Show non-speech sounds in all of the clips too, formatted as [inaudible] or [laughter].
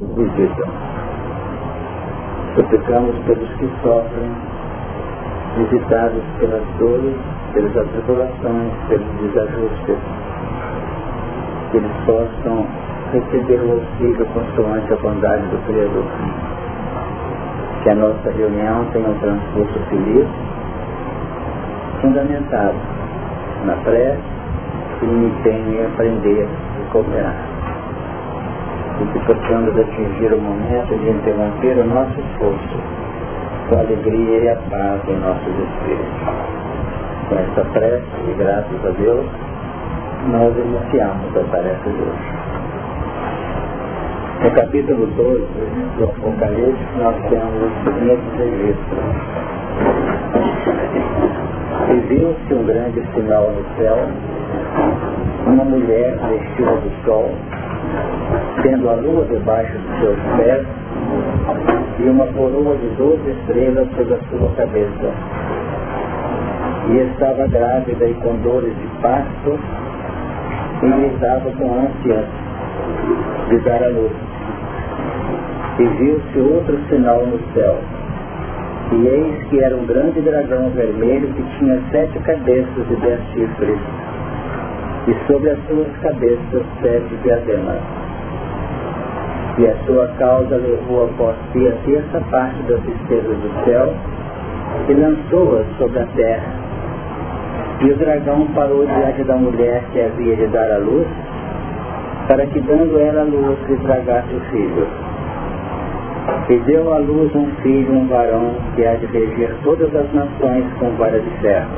visita. Suplicamos pelos que sofrem, visitados pelas dores, pelas atribulações, pelos desajustes, que eles possam receber o auxílio consoante a bondade do Criador. Que a nossa reunião tenha um transcurso feliz, fundamentado na prece e no empenho em aprender e cooperar. E que possamos atingir o momento de interromper o nosso esforço com a alegria e a paz em nossos espíritos. Com essa prece e graças a Deus, nós iniciamos a tarefa de hoje. No capítulo 12 do Apocalipse, nós temos o seguinte registro. E viu-se um grande sinal no céu, uma mulher vestida do sol, tendo a lua debaixo dos seus pés e uma coroa de doze estrelas sobre a sua cabeça. E estava grávida e com dores de parto e gritava com ânsia de dar a luz. E viu-se outro sinal no céu. E eis que era um grande dragão vermelho que tinha sete cabeças e dez chifres, e sobre as suas cabeças sete diademas. E a sua causa levou após si a terça parte das estrelas do céu e lançou-as sobre a terra e o dragão parou diante da mulher que havia de dar a luz, para que dando ela a luz lhe tragasse o filho. E deu à luz um filho, um varão, que há de reger todas as nações com vara de ferro.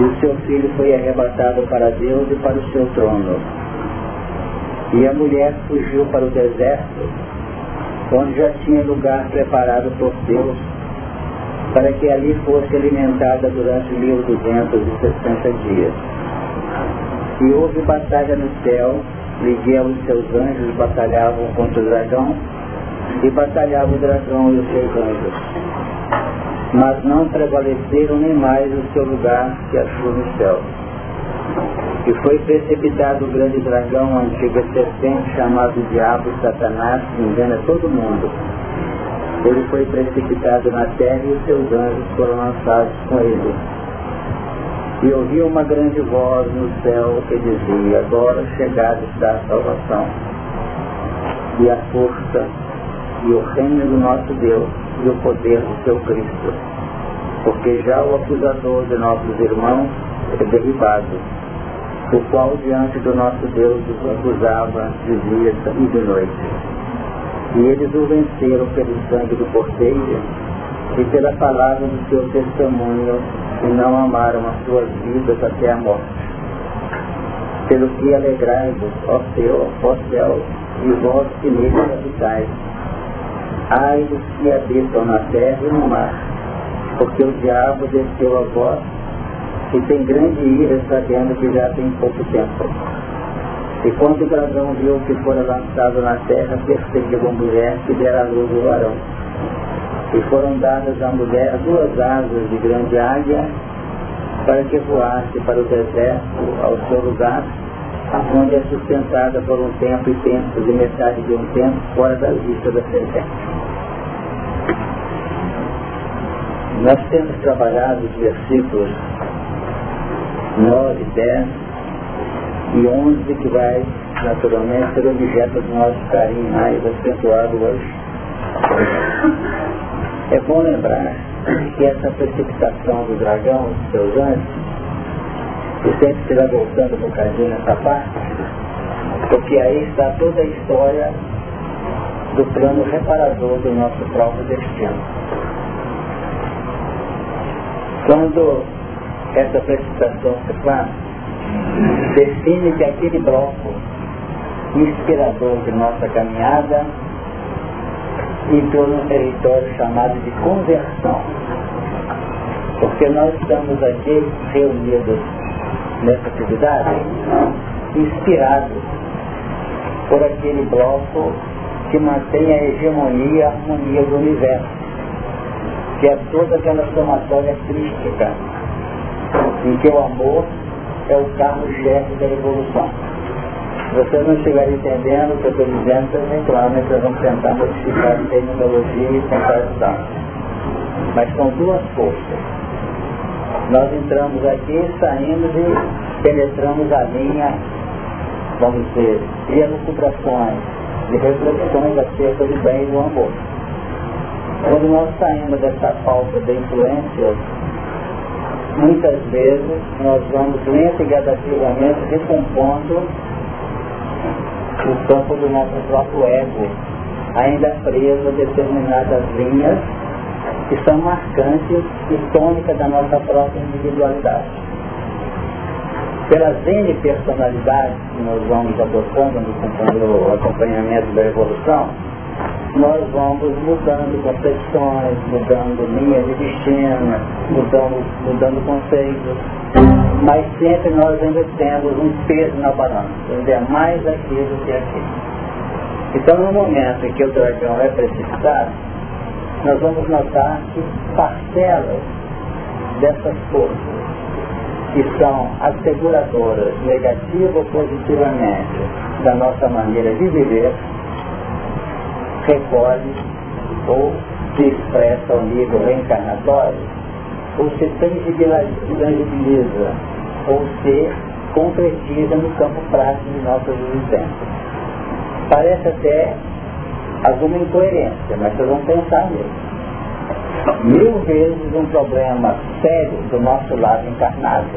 E o seu filho foi arrebatado para Deus e para o seu trono. E a mulher fugiu para o deserto, onde já tinha lugar preparado por Deus para que ali fosse alimentada durante 1260 dias. E houve batalha no céu, Miguel e seus anjos batalhavam contra o dragão, e batalhava o dragão e os seus anjos. Mas não prevaleceram nem mais o seu lugar que achou no céu. E foi precipitado o grande dragão, a antiga serpente, chamado Diabo Satanás, que engana todo mundo ele foi precipitado na terra e os seus anjos foram lançados com ele. E ouvi uma grande voz no céu que dizia, agora chegada está a salvação, e a força, e o reino do nosso Deus, e o poder do seu Cristo. Porque já o acusador de nossos irmãos é derribado, o qual diante do nosso Deus os acusava de dia e de noite e eles o venceram pelo sangue do cordeiro e pela palavra do seu testemunho e não amaram as suas vidas até a morte. Pelo que alegrai-vos, ó céu, ó céu, e vós que nele habitais. Ai dos que habitam na terra e no mar, porque o diabo desceu a vós e tem grande ira sabendo que já tem pouco tempo. E quando o dragão viu que fora lançado na terra, perseguiu a mulher que dera a luz ao varão. E foram dadas à mulher duas asas de grande águia, para que voasse para o deserto, ao seu lugar, onde é sustentada por um tempo e tempo, de metade de um tempo, fora da vista da serpente. Nós temos trabalhado os versículos 9, 10, e 11 que vai naturalmente ser objeto do nosso carinho mais acentuado hoje. É bom lembrar que essa precipitação do dragão, dos seus anjos, e sempre se vai voltando um bocadinho nessa parte, porque aí está toda a história do plano reparador do nosso próprio destino. Quando essa precipitação se faz, define que aquele bloco inspirador de nossa caminhada entrou num território chamado de conversão. Porque nós estamos aqui reunidos nessa atividade inspirados por aquele bloco que mantém a hegemonia e a harmonia do universo, que é toda aquela somatória crística, em que o amor é o carro-chefe da evolução. Vocês não estiverem entendendo o que eu estou dizendo, também claro, nós vamos tentar modificar a terminologia e tentar ajudar. Mas são duas forças. Nós entramos aqui, saímos e penetramos a linha, vamos dizer, de elucubrações, de reflexões acerca do bem e do amor. Quando nós saímos dessa falta de influência, muitas vezes nós vamos lento e gradativamente recompondo o campo do nosso próprio ego, ainda preso a determinadas linhas que são marcantes e tônicas da nossa própria individualidade. Pelas N personalidades que nós vamos adotando no acompanhamento da evolução, nós vamos mudando concepções, mudando linhas de destino, mudando, mudando conceitos, mas sempre nós ainda temos um peso na balança, ainda é mais aquilo que aquilo. Então no momento em que o dragão é precipitado, nós vamos notar que parcelas dessas forças que são asseguradoras, negativa ou positivamente, da nossa maneira de viver, recolhe ou se expressa ao nível reencarnatório, ou se tangibiliza, ou se concretiza no campo prático de nossas existências. Parece até alguma incoerência, mas vocês vão pensar nisso. Mil vezes um problema sério do nosso lado encarnado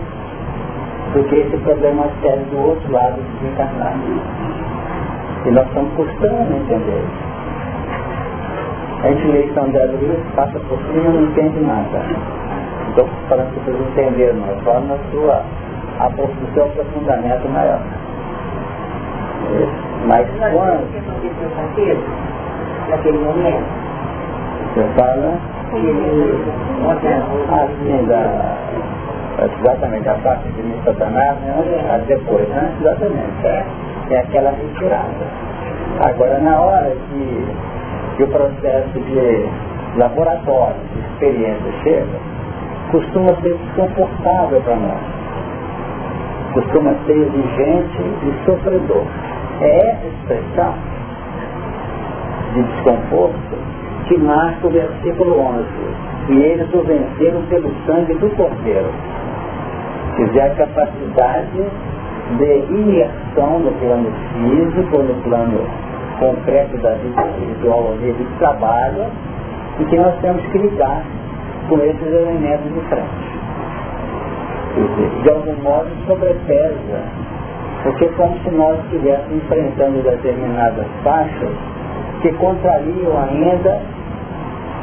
do que esse problema sério do outro lado desencarnado. E nós estamos custando entender isso. A gente lê São Gabriel, passa por cima e não entende nada. Estou falando que vocês entenderam, mas só na sua no seu aprofundamento maior. Mas quando. Naquele momento. Você fala? Assim, da, exatamente, a parte de Satanás, né? depois, né? Exatamente. É, é aquela retirada. Agora, na hora que que o processo de laboratório, de experiência chega, costuma ser desconfortável para nós. Costuma ser exigente e sofredor. É essa expressão de desconforto que marca o versículo 11. E eles o venceram pelo sangue do Cordeiro. Dizer, a capacidade de imersão no plano físico, no plano concreto da vida espiritual ao nível de trabalho e que nós temos que lidar com esses elementos de frente. De algum modo sobrepesa, porque é como se nós estivéssemos enfrentando determinadas faixas que contrariam ainda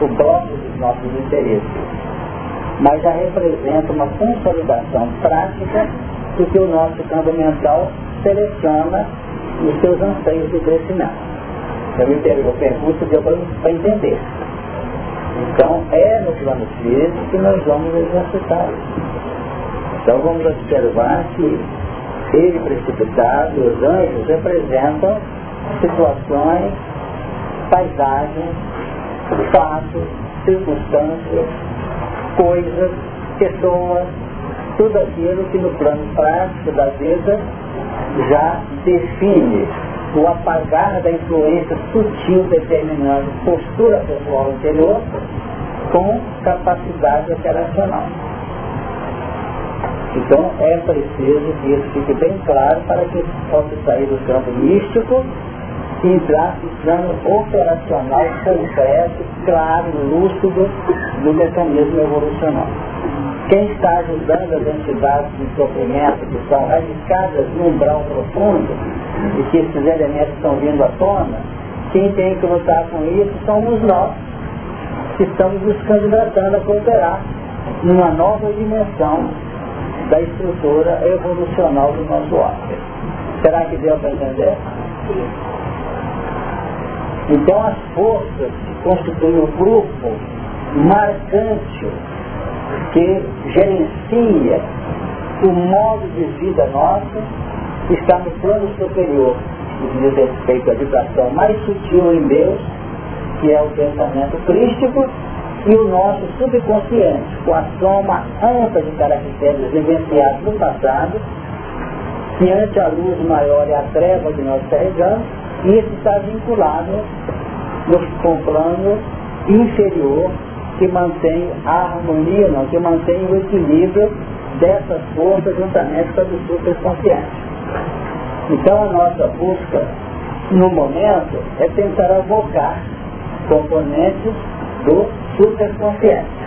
o bloco dos nossos interesses. Mas já representa uma consolidação prática do que o nosso campo mental seleciona nos seus anseios de crescimento. Eu me pergunto, pergunto deu para entender. Então, é no plano físico que nós vamos exercitar Então, vamos observar que ele precipitado, os anjos, representam situações, paisagens, fatos, circunstâncias, coisas, pessoas, tudo aquilo que no plano prático da vida já define o apagar da influência sutil determinando postura pessoal interior com capacidade operacional. Então é preciso que isso fique bem claro para que possa sair do campo místico e entrar no plano operacional concreto, claro, lúcido do mecanismo evolucional. Quem está ajudando as entidades de sofrimento que são radicadas no umbral profundo e que esses elementos estão vindo à tona, quem tem que lutar com isso somos nós, que estamos nos candidatando a cooperar numa nova dimensão da estrutura evolucional do nosso homem. Será que deu para entender? Então as forças que constituem o grupo marcante que gerencia o modo de vida nosso está no plano superior, que diz respeito à vibração mais sutil em Deus, que é o pensamento crístico, e o nosso subconsciente, com a soma ampla de caracteres vivenciados no passado, que ante a luz maior é a treva que nós carregamos, e isso está vinculado no, plano inferior que mantém a harmonia, não, que mantém o equilíbrio dessas forças juntamente com a do superconsciente. Então a nossa busca no momento é tentar avocar componentes do superconsciente.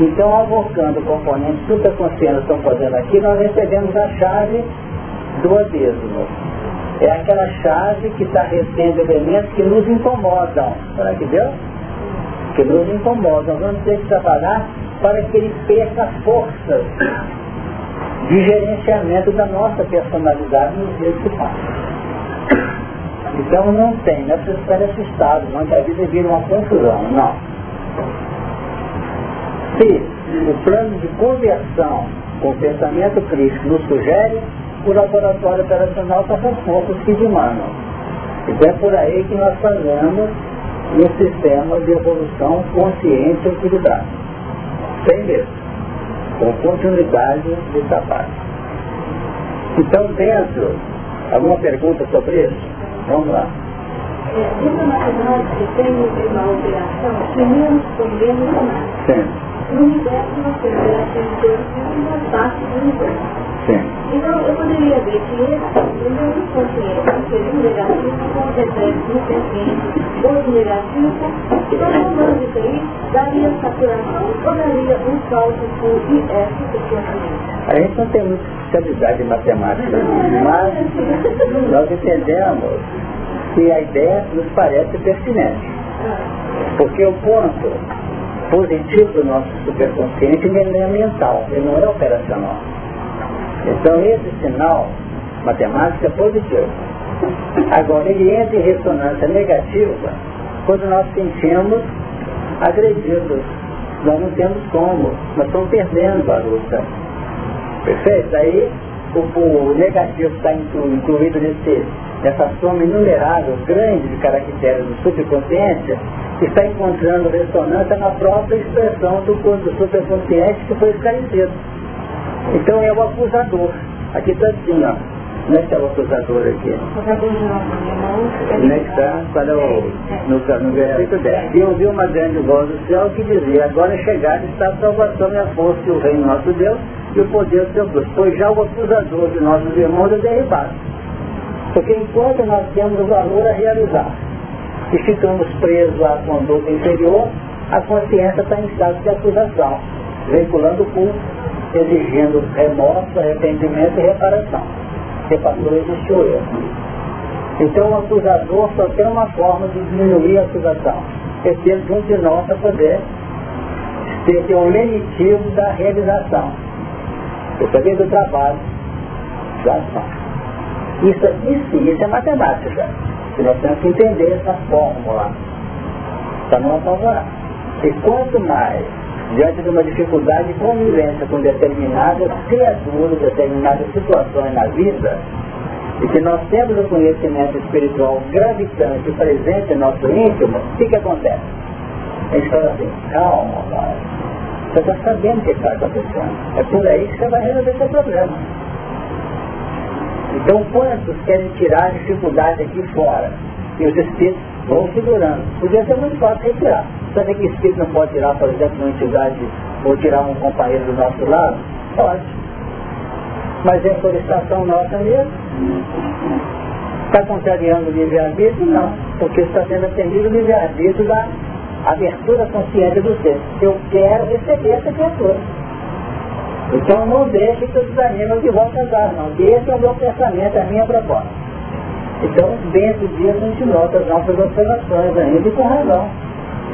Então, avocando componentes superconscientes que estão fazendo aqui, nós recebemos a chave do abismo. É aquela chave que está retendo elementos que nos incomodam. Será que deu? Que nos incomodam. Vamos ter que trabalhar para que ele perca forças de gerenciamento da nossa personalidade nos dias que passam. Então não tem, não é preciso ficar assustado, não que a vida vira uma confusão, não. Se o plano de conversão com o pensamento crítico nos sugere, o laboratório operacional está com forças que demandam. Então é por aí que nós fazemos um sistema de evolução consciente e equilibrado. Sem medo. Com continuidade de trabalho. Então dentro, alguma pergunta sobre isso? Vamos lá. É, da matemática tem uma operação que menos por menos mais. Sim. No universo nós temos operações de dois e uma parte do universo. Sim. Então, eu poderia ver que esse primeiro inconsciente seria um negativo com os efeitos no consciente, outro negativo, e transformando isso aí, daria saturação ou daria um salto por IF sequencialmente? A gente não tem muita especialidade em matemática, mas nós entendemos que a ideia nos parece pertinente. Porque o ponto positivo do nosso superconsciente ele é mental, ele não é operacional. Então esse sinal matemático é positivo. Agora ele entra em ressonância negativa quando nós sentimos agredidos. Nós não temos como, nós estamos perdendo a luta. Perfeito? Aí o, o negativo está incluído nesse, nessa soma inumerável, grande de caracteres do subconsciente, está encontrando ressonância na própria expressão do, do superconsciente que foi esclarecido. Então é o acusador. Aqui está assim, ó. Como é que está o acusador aqui? Como é que está? É o, no, versículo 10. E ouviu uma grande voz do céu que dizia, agora é chegada está a salvação e a força e o reino nosso Deus e o poder do seu Deus. Pois já o acusador de nossos irmãos é derribado. Porque enquanto nós temos o valor a realizar e ficamos presos à conduta inferior, a consciência está em estado de acusação, vinculando o culto exigindo remorso, arrependimento e reparação. Porque passou o erro. Então o acusador só tem uma forma de diminuir a acusação. É ter junto de nós para poder ter um lenitivo da realização. Eu também do trabalho, da ação. Isso sim, isso é matemática. E nós temos que entender essa fórmula para não apavorar. E quanto mais diante de uma dificuldade de convivência com determinadas criaturas, determinadas situações na vida, e que nós temos o conhecimento espiritual gravitante presente em nosso íntimo, o que, que acontece? A gente fala assim, calma, pai. Você está sabendo o que está acontecendo. É por aí que você vai resolver seu problema. Então, quantos querem tirar a dificuldade aqui fora? E os espíritos vão segurando. Podia ser muito fácil retirar. Sabe que espírito não pode tirar, por exemplo, uma entidade ou tirar um companheiro do nosso lado? Pode. Mas é solicitação nossa mesmo. Está contrariando o livre-arbítrio? Não. Porque está sendo atendido o livre-arbítrio da abertura consciente do ser. Eu quero receber essa criatura. Então não deixe que eu desanime de volta a dar, não. Esse é o meu pensamento, a minha proposta. Então, dentro disso, a gente nota as nossas observações ainda com razão.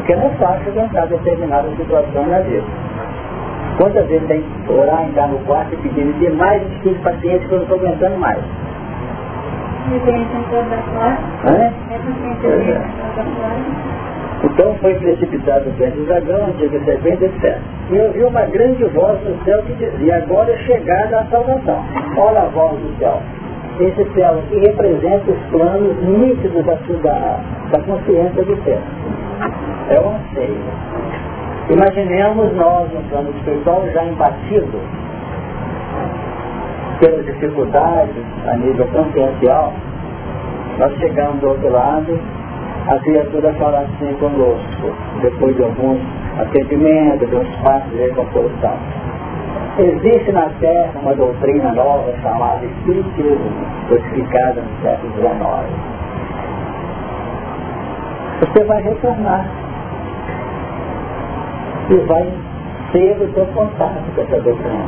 Porque não é fácil aguentar determinadas situações na vida. Quantas vezes tem que orar, entrar no quarto e pedir de mais de pacientes que eu não estou aguentando mais? É? Então foi precipitado o grande dragão, antiga serpente, etc. E ouvi uma grande voz do céu que dizia, agora é chegada a salvação. Olha a voz do céu. Esse céu que representa os planos nítidos da, da, da consciência do céu é o anseio. Imaginemos nós no plano espiritual já embatido pelas dificuldades a nível consciencial, nós chegamos do outro lado, a criatura fala assim conosco, depois de alguns atendimentos, de uns passos de reconstrução. Existe na Terra uma doutrina nova chamada Espiritismo, codificada no século XIX. Você vai retornar e vai ter o seu contato com essa doutrina.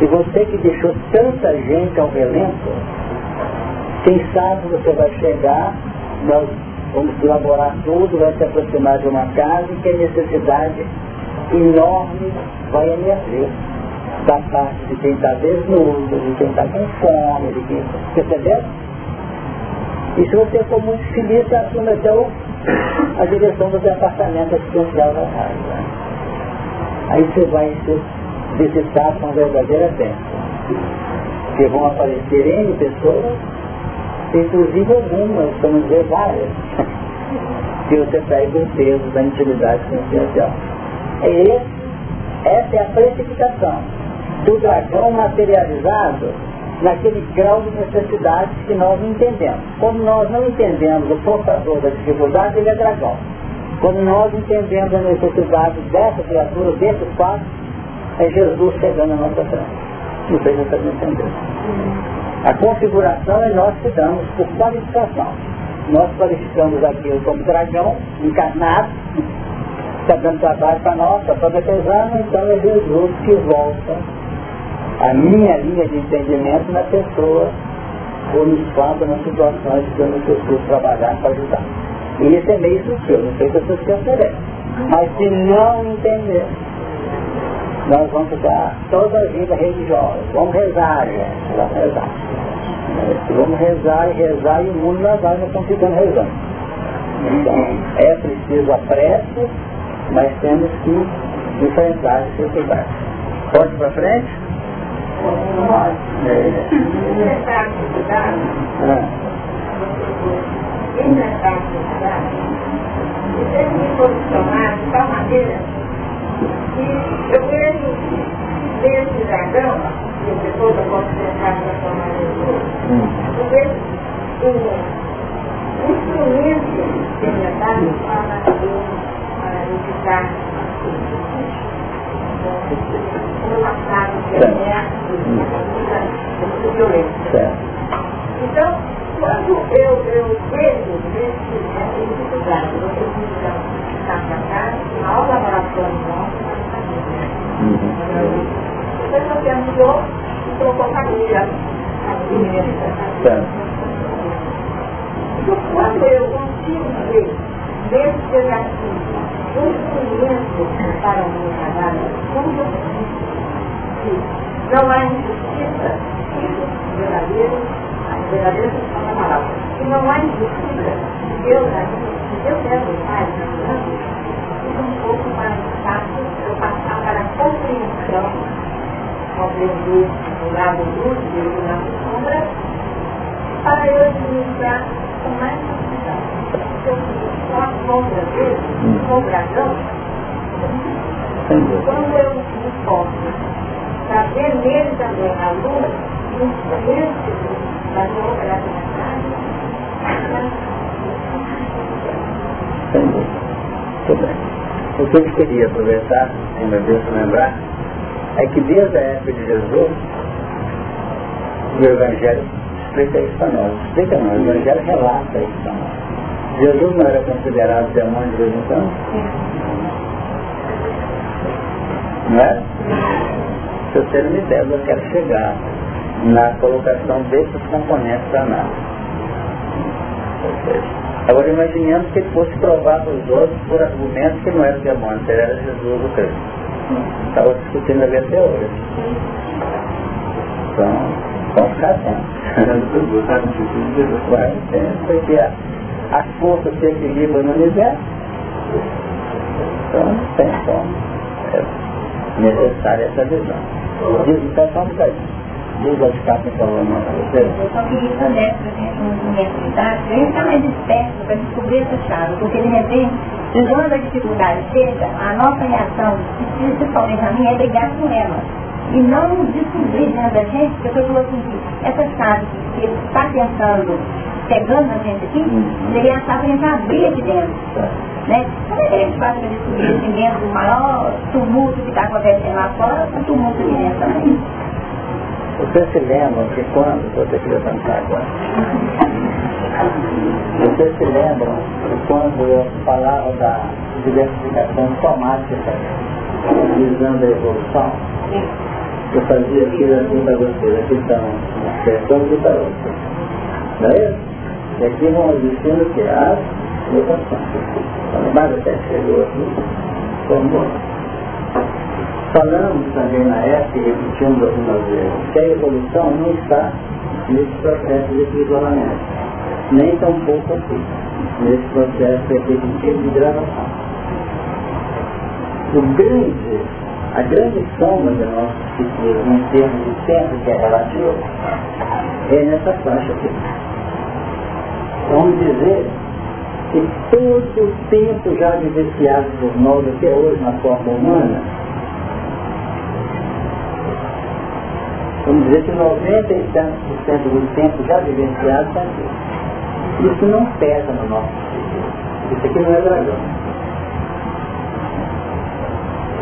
E você que deixou tanta gente ao relento, quem sabe você vai chegar, nós vamos elaborar tudo, vai se aproximar de uma casa que a necessidade enorme vai emergir da parte de quem está desnudo, de quem está com fome, de quem. Entendeu? E se você for muito feliz, você assume até a direção do departamento assistencial da casa. Aí você vai visitado com verdadeira bênção. Que vão aparecer N pessoas, inclusive algumas, vamos dizer várias, [laughs] que você pega o peso da intimidade consciencial. É essa é a precipitação do dragão materializado naquele grau de necessidade que nós entendemos. Quando nós não entendemos o portador da dificuldade, ele é dragão. Quando nós entendemos a necessidade dessa criatura, desse fato, é Jesus chegando na nossa frente. Não sei se vocês entendendo. A configuração é nós que damos por qualificação. Nós qualificamos aquilo como dragão, encarnado, está dando trabalho para nós, está profetizando, então é Jesus que volta a minha linha de entendimento na pessoa ou no espaço, nas situações que eu necessito trabalhar para ajudar. E isso é meio sutil, não sei se vocês perceberam. Mas se não entender, nós vamos ficar toda a vida religiosa. Vamos rezar, gente. Vamos rezar. Vamos rezar e rezar e o mundo nós não estamos ficando rezando. Então, é preciso a prece, mas temos que enfrentar as dificuldades. Pode para frente? Instrumento que me dá para para editar Então, quando eu, eu vejo nesse, nessa dificuldade, você precisa estar para cá, na aula laboratório nosso, você terminou e colocou família. Então, quando eu consigo ver nesse desafio um instrumento para o meu trabalho, como eu que não há injustiça, isso verdadeiro, a verdadeira questão da palavra, que não há injustiça, Deus, se Deus é o Pai, fica um pouco mais fácil eu passar para a compreensão, compreender o lado luz e o lado sombra, para eu administrar com mais facilidade. Eu só a sombra dele, com o dragão, quando eu me posso trazer nele também a luz, o instrumento da minha operacionalidade, Muito bem. O que eu queria aproveitar, meu Deus lembrar, é que desde a época de Jesus, o Evangelho explica isso para nós. Explica não, o Evangelho relata isso para nós. Jesus não era considerado demônio de vez em quando? Não é? Se você não me der, eu quero chegar na colocação desses componentes da análise. Agora imaginemos que ele fosse provar para os outros por argumentos que não era o demônio, que era Jesus o Cristo. Estava discutindo ali até hoje. Então, vamos ficar atentos. Vai, porque a, a força se equilibra no universo. Então, não tem como. É necessária essa visão. Diz, então, só um bocadinho. Vai ficar com falando para você. Eu só queria saber para gente uma universidade, a gente está mais esperto para descobrir essa chave, porque de repente, quando a dificuldade chega, a nossa reação, principalmente a minha, é brigar com ela. E não descobrir dentro da gente, porque eu falou assim, essa chave que está tentando, pegando na gente aqui, uhum. seria a chave que a gente abrir aqui dentro. Né? Como é que a gente faz para descobrir aqui dentro o maior tumulto que está acontecendo lá fora, o tumulto aqui dentro também? Você se lembra que quando, você queria cantar agora, você se lembra que quando eu falava da diversificação somática visando a evolução, eu fazia aquilo assim para vocês, aqui estão as questões e para outras. Não é isso? E aqui vão existindo que? As mutações. Quando mais até chegou aqui, formou. Falamos também na época, e repetimos algumas vezes, que a evolução não está nesse processo de isolamento, nem tão pouco assim, nesse processo repetitivo de gravação. O grande, a grande soma da nossa psiquismo em termos de tempo que é relativo, é nessa faixa aqui. Vamos dizer que todo o tempo já vivenciado por nós até hoje na forma humana Vamos dizer que 90 e tantos por cento do tempo já vivenciado está aqui. Isso não pesa no nosso espírito. Isso aqui não é dragão. Está vendo? Isso não é dragão.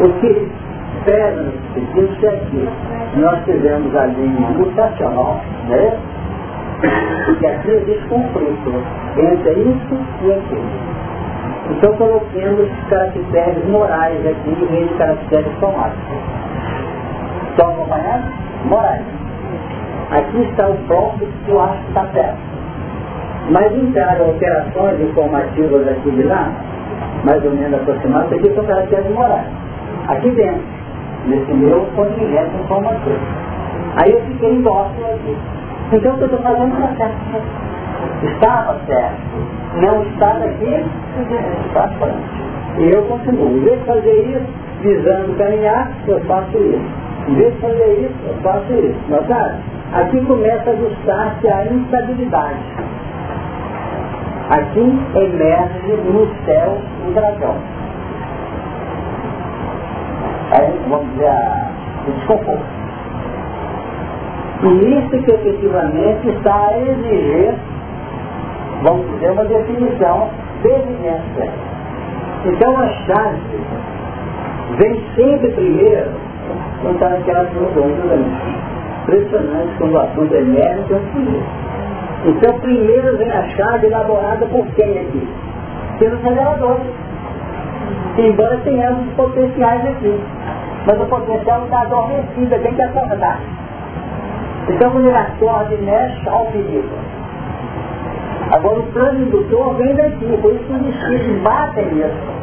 O que pesa no espírito é que nós tivemos a linha mutacional, né? Que aqui existe conflito entre isso e aquilo. Então coloquemos caracteres morais aqui em vez de caracteres somáticos. Estão acompanhando? Morais. Aqui está o próprio que eu acho que está certo. Mas entraram operações informativas aqui de lá, mais ou menos aproximadas, aqui são caracteres morais. Aqui dentro, nesse meu contingente informativo. Aí eu fiquei indócil aqui. Então o que eu estou fazendo está certo. Estava certo. Não estava aqui, está frente. E eu continuo. Em vez de fazer isso, visando caminhar, eu faço isso. Em vez de fazer isso, eu faço isso. Notaram? Aqui começa a ajustar-se a instabilidade. Aqui emerge no céu o dragão. Aí, vamos dizer, a, desconforto. E isso que efetivamente está a exigir vamos dizer, uma definição de evidência. Então a chave vem sempre primeiro está naquelas reuniões do Impressionante quando o assunto é mérito e Então primeiro vem a chave elaborada por quem aqui? Pelos reveladores. Embora tenhamos potenciais aqui. Mas o potencial está adormecido, tem que acordar. Então quando ele acorda e mexe, ao perigo. Agora o plano indutor vem daqui, por isso que os espíritos batem nisso.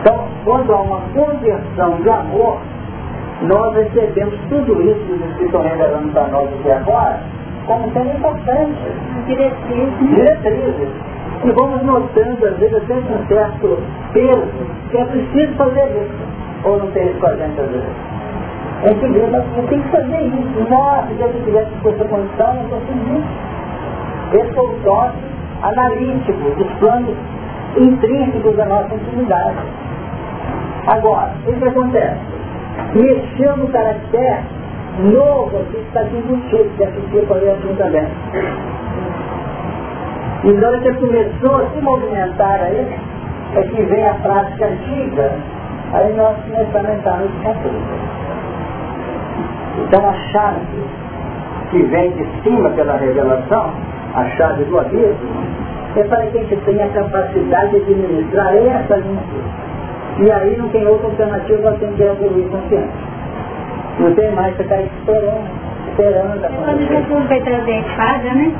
Então, quando há uma conversão de amor, nós recebemos tudo isso que os espíritos estão revelando para nós aqui agora, como sendo importante. Diretrizes. Diretrizes. E vamos notando, às vezes, até um certo peso, que é preciso fazer isso. Ou não tem isso com a gente às vezes. É que Deus não tem que fazer isso. Nossa, se eu tivesse com essa condição, não consigo isso. Esse é o toque analítico dos planos intrínsecos da nossa intimidade. Agora, o que acontece? Mexeu no caractere novo que está aqui embutido, que assistiu para ler assim também. E na hora que começou a se movimentar aí, é que vem a prática antiga, aí nós começamos a entrar nesse conflito. Então a chave que vem de cima pela revelação, a chave do abismo, é para que a gente tenha a capacidade de administrar essa linha. E aí não tem outra alternativa a que evoluir consciente. Não tem mais que ficar esperando, esperando. Quando Jesus vai trazer espada, né?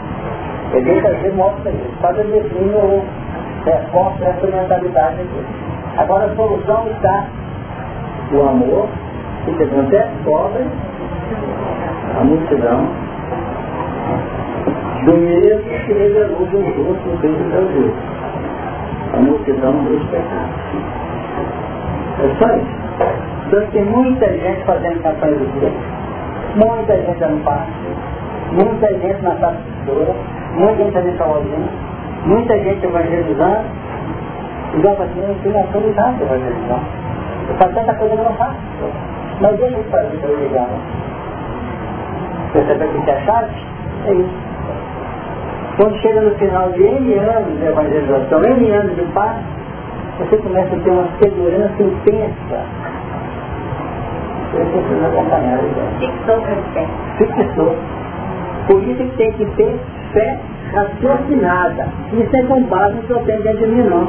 Ele vem trazer mostra isso. Espada define ou reforça essa mentalidade aqui. Agora a solução está no amor, o que acontece? Cobre a multidão do mesmo que revelou Jesus no Cristo do Brasil. A multidão dos pecados. É só isso. Então tem muita gente fazendo campanha do dia, muita gente dando passo, muita gente na pastora, muita gente fazendo sozinha, muita gente evangelizando, Igual assim, eu tenho autoridade não. Eu faço tanta coisa que eu não faço. Mas deixa eu fazer para ligar. Percebe que é chave? É isso. Quando chega no final de N anos de evangelização, N anos de paz, você começa a ter uma segurança intensa. Você precisa acompanhar Fixou para Fixou. Por isso que tem que ter fé raciocinada. Isso é com base no que eu tenho dentro de mim, não.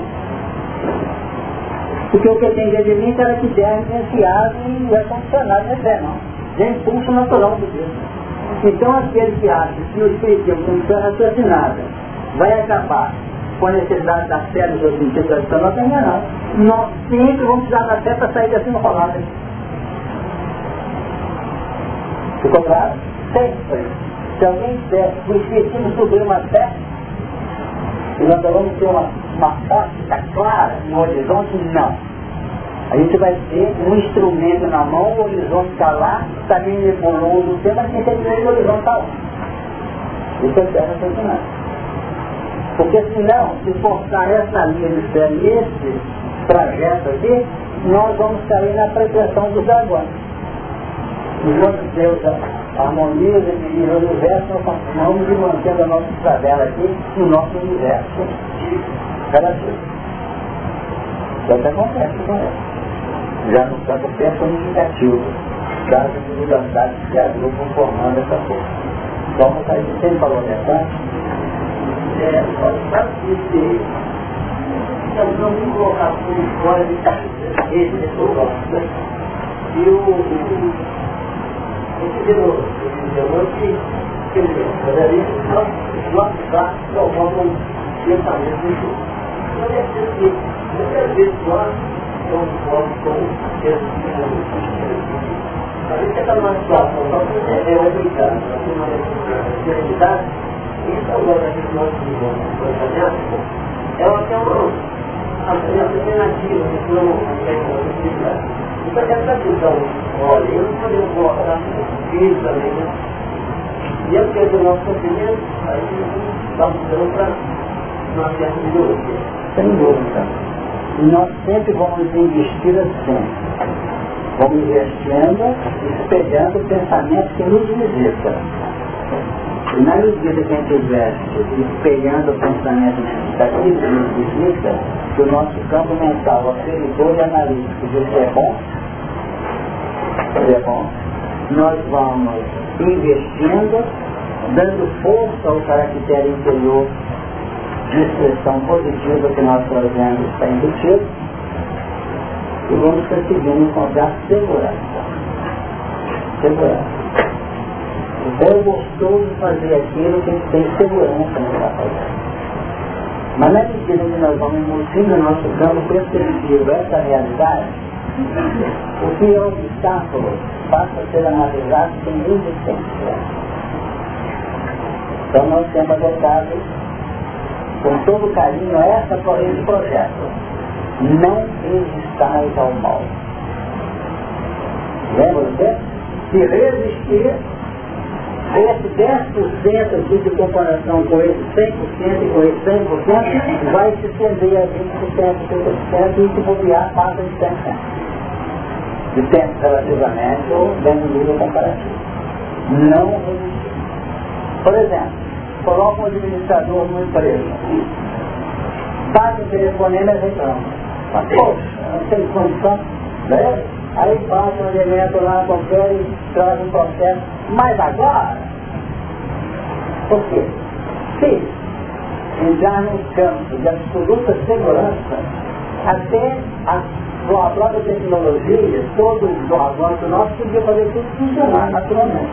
Porque o que eu tenho dentro de mim era que der influenciado e é condicionado na fé, não. É impulso natural de Deus. Então aquele que acha que o Espiritismo, com fé raciocinada, vai acabar com a necessidade da fé dos outros sentidos da não tem não. Nós sempre vamos precisar da fé para sair dessa enrolada. Ficou claro? Sempre. Se alguém disser o Espiritismo subiu uma fé, e nós vamos ter uma, uma ótica clara no horizonte, não. A gente vai ter um instrumento na mão, o horizonte está lá, está meio nebuloso mas quem tem que o horizonte está lá. Isso é terra sentinela. Porque senão, se forçar essa linha de fé nesse trajeto aqui, nós vamos cair na pretensão dos dragões. Enquanto Deus harmonia, equilíbrio do universo, nós continuamos mantendo a nossa cidadela aqui no nosso universo relativo. Isso é que acontece com ela já no campo personificativo das individualidades que agrupam formando essa força. Vamos sair sem valorização? É, sabe que nós colocar por fora de esse pessoal. E o esse que, quer dizer, poderia lapidar, salvar um pensamento muito. Então, é assim, muitas vezes nós somos fortes com a gente está numa situação, que é obrigado, nós temos uma necessidade, isso agora que nós vivemos, é uma, é uma alternativa, que não é uma necessidade. Então essa visão, olha, eu não podemos colocar filhos também, né? E eu quero o nosso sofrimento, aí estamos dando para uma certa ideologia. Sem dúvida. E nós sempre vamos investir assim. Vamos investindo, espelhando o pensamento que nos visita. E na medida que a gente investe espelhando o pensamento daquilo que nos visita, que o nosso campo mental, aferidor e analítico diz que é bom, é bom, nós vamos investindo, dando força ao caractere interior de expressão positiva que nós trazemos está embutido e vamos conseguindo encontrar segurança. Segurança. É gostoso fazer aquilo que tem segurança no está fazendo. Mas na medida que nós vamos embutindo o nosso campo perceptivo essa realidade, o que é obstáculo passa a ser analisado sem resistência. Então nós temos adotado com todo carinho essa, esse projeto. Não resistais ao mal. Lembra você? Se resistir, esse 10% aqui de comparação com esse 100% e com esse 100% vai se estender a 20%, 30% e se bobear passa de 100%. De tempo relativamente ou dentro do nível comparativo. Não. Por exemplo, coloca um administrador numa empresa. Bate o telefonema e reclama. Poxa, não tem condição. Né? Aí passa um elemento lá qualquer e traz um processo. Mas agora, por quê? Se entrar num campo de absoluta segurança, até a, a própria tecnologia, todo o avanço nosso podia fazer tudo funcionar naturalmente.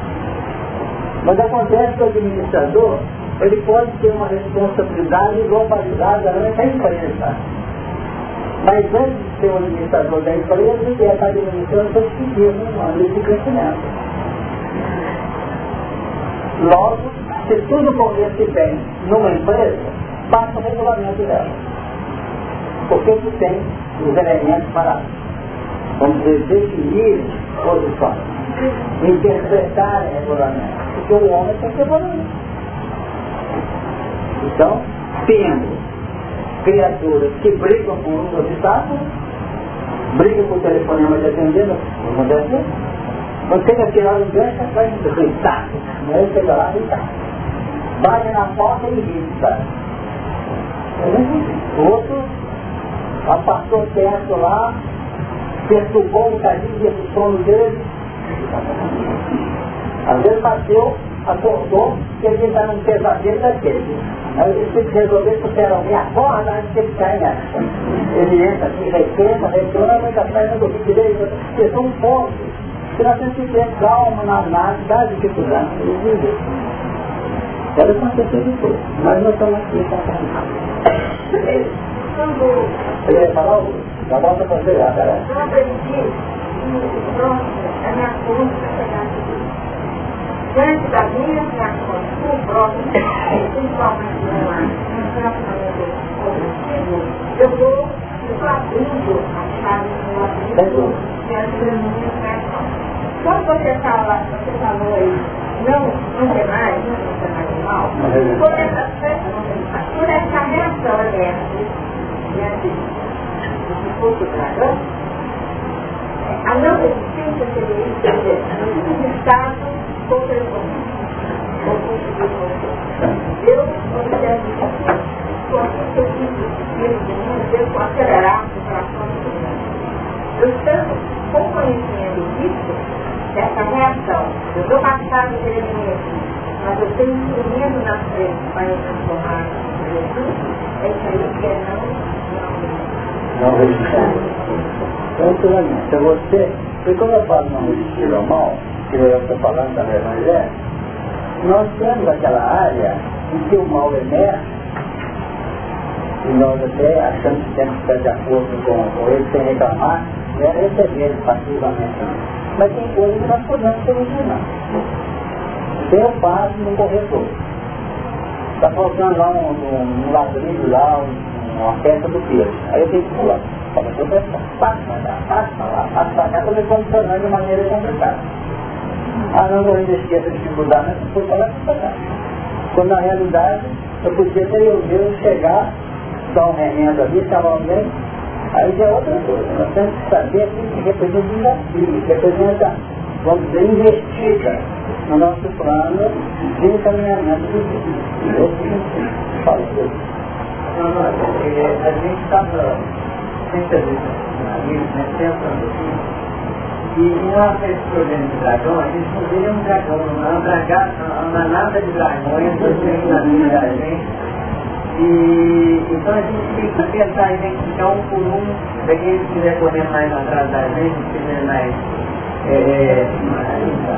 Mas acontece que o administrador ele pode ter uma responsabilidade globalizada durante a empresa. Mas antes de ser o administrador da empresa, ele estar administrando seus pequenos no âmbito de crescimento. Logo, se tudo corresse bem numa empresa, passa o regulamento dela. Porque ele tem os elementos para, vamos dizer, definir posições, interpretar regulamento. Porque o homem tem que evoluir. Então, tendo criaturas que brigam por um obstáculo, brigam por telefonema de atender, não acontece? Você vai tirar o gancho, vai gritar. Não é chega lá gritar. Bate na porta e grita. O outro passou perto lá, perturbou um bocadinho do sono dele. Às vezes bateu, acordou, que ele está num pesadelo daquele. Aí ele tem que resolver porque era alguém acorda antes que ele caia. Ele entra assim, repensa, retorna, mas a perna do direito, porque são pontos. Se nós temos que ter calma na análise das dificuldades que ele vive. Pode acontecer de tudo, mas nós estamos aqui para. Quando... Você ia falar algo? Já volta para já, peraí. Eu aprendi que é minha conta chegar. Diante da minha reação, o próximo, principalmente no relacionamento cognitivo, eu vou abrindo a chave do meu amigo, que é a minha reação. Quando você fala, você falou aí, não, não tem mais, não tem mais mal, por essa, por essa reação alérgica, diante do corpo dragão, a não resistência seria isso, um estado contra o Eu observo com a sua eu vou acelerar o coração do Eu estando com conhecimento disso, dessa reação. Eu estou passando por elemento, mas eu tenho instrumento na frente para transformar Jesus, é isso aí que é não. Não resistir. Então você, porque quando eu falo não resistir ao mal, que eu estou falando da Evangelho, nós temos aquela área em que o mal emerge e nós até achamos que temos que estar de acordo com, com ele sem reclamar, é receber passivamente. Mas tem coisas que nós podemos solucionar. Tem o passo no corretor. Está faltando lá um, um, ladrilho lá, um, uma peça do peixe. Aí eu tenho que pular. Fala, peço, passa para cá, passa para lá, passa para cá, estou me condicionando de maneira complicada. Ah, não, eu esqueço de dificuldade, mas para lá para cá. Quando na realidade, eu podia ter eu mesmo chegar, dar um remendo ali, chamar alguém, Aí já é outra coisa. Nós temos que saber que representa desafio, representa, vamos dizer, investida no nosso plano de encaminhamento do vida. Fala Não, não, a gente estava sempre né, pensando assim, e em relação a esse problema de dragão, a gente não vê um dragão, não anda, anda nada de dragões, não na vida da gente. E, então a gente tem que tentar identificar um por um, daqueles que quiser correr mais atrás da gente, que quiser mais é,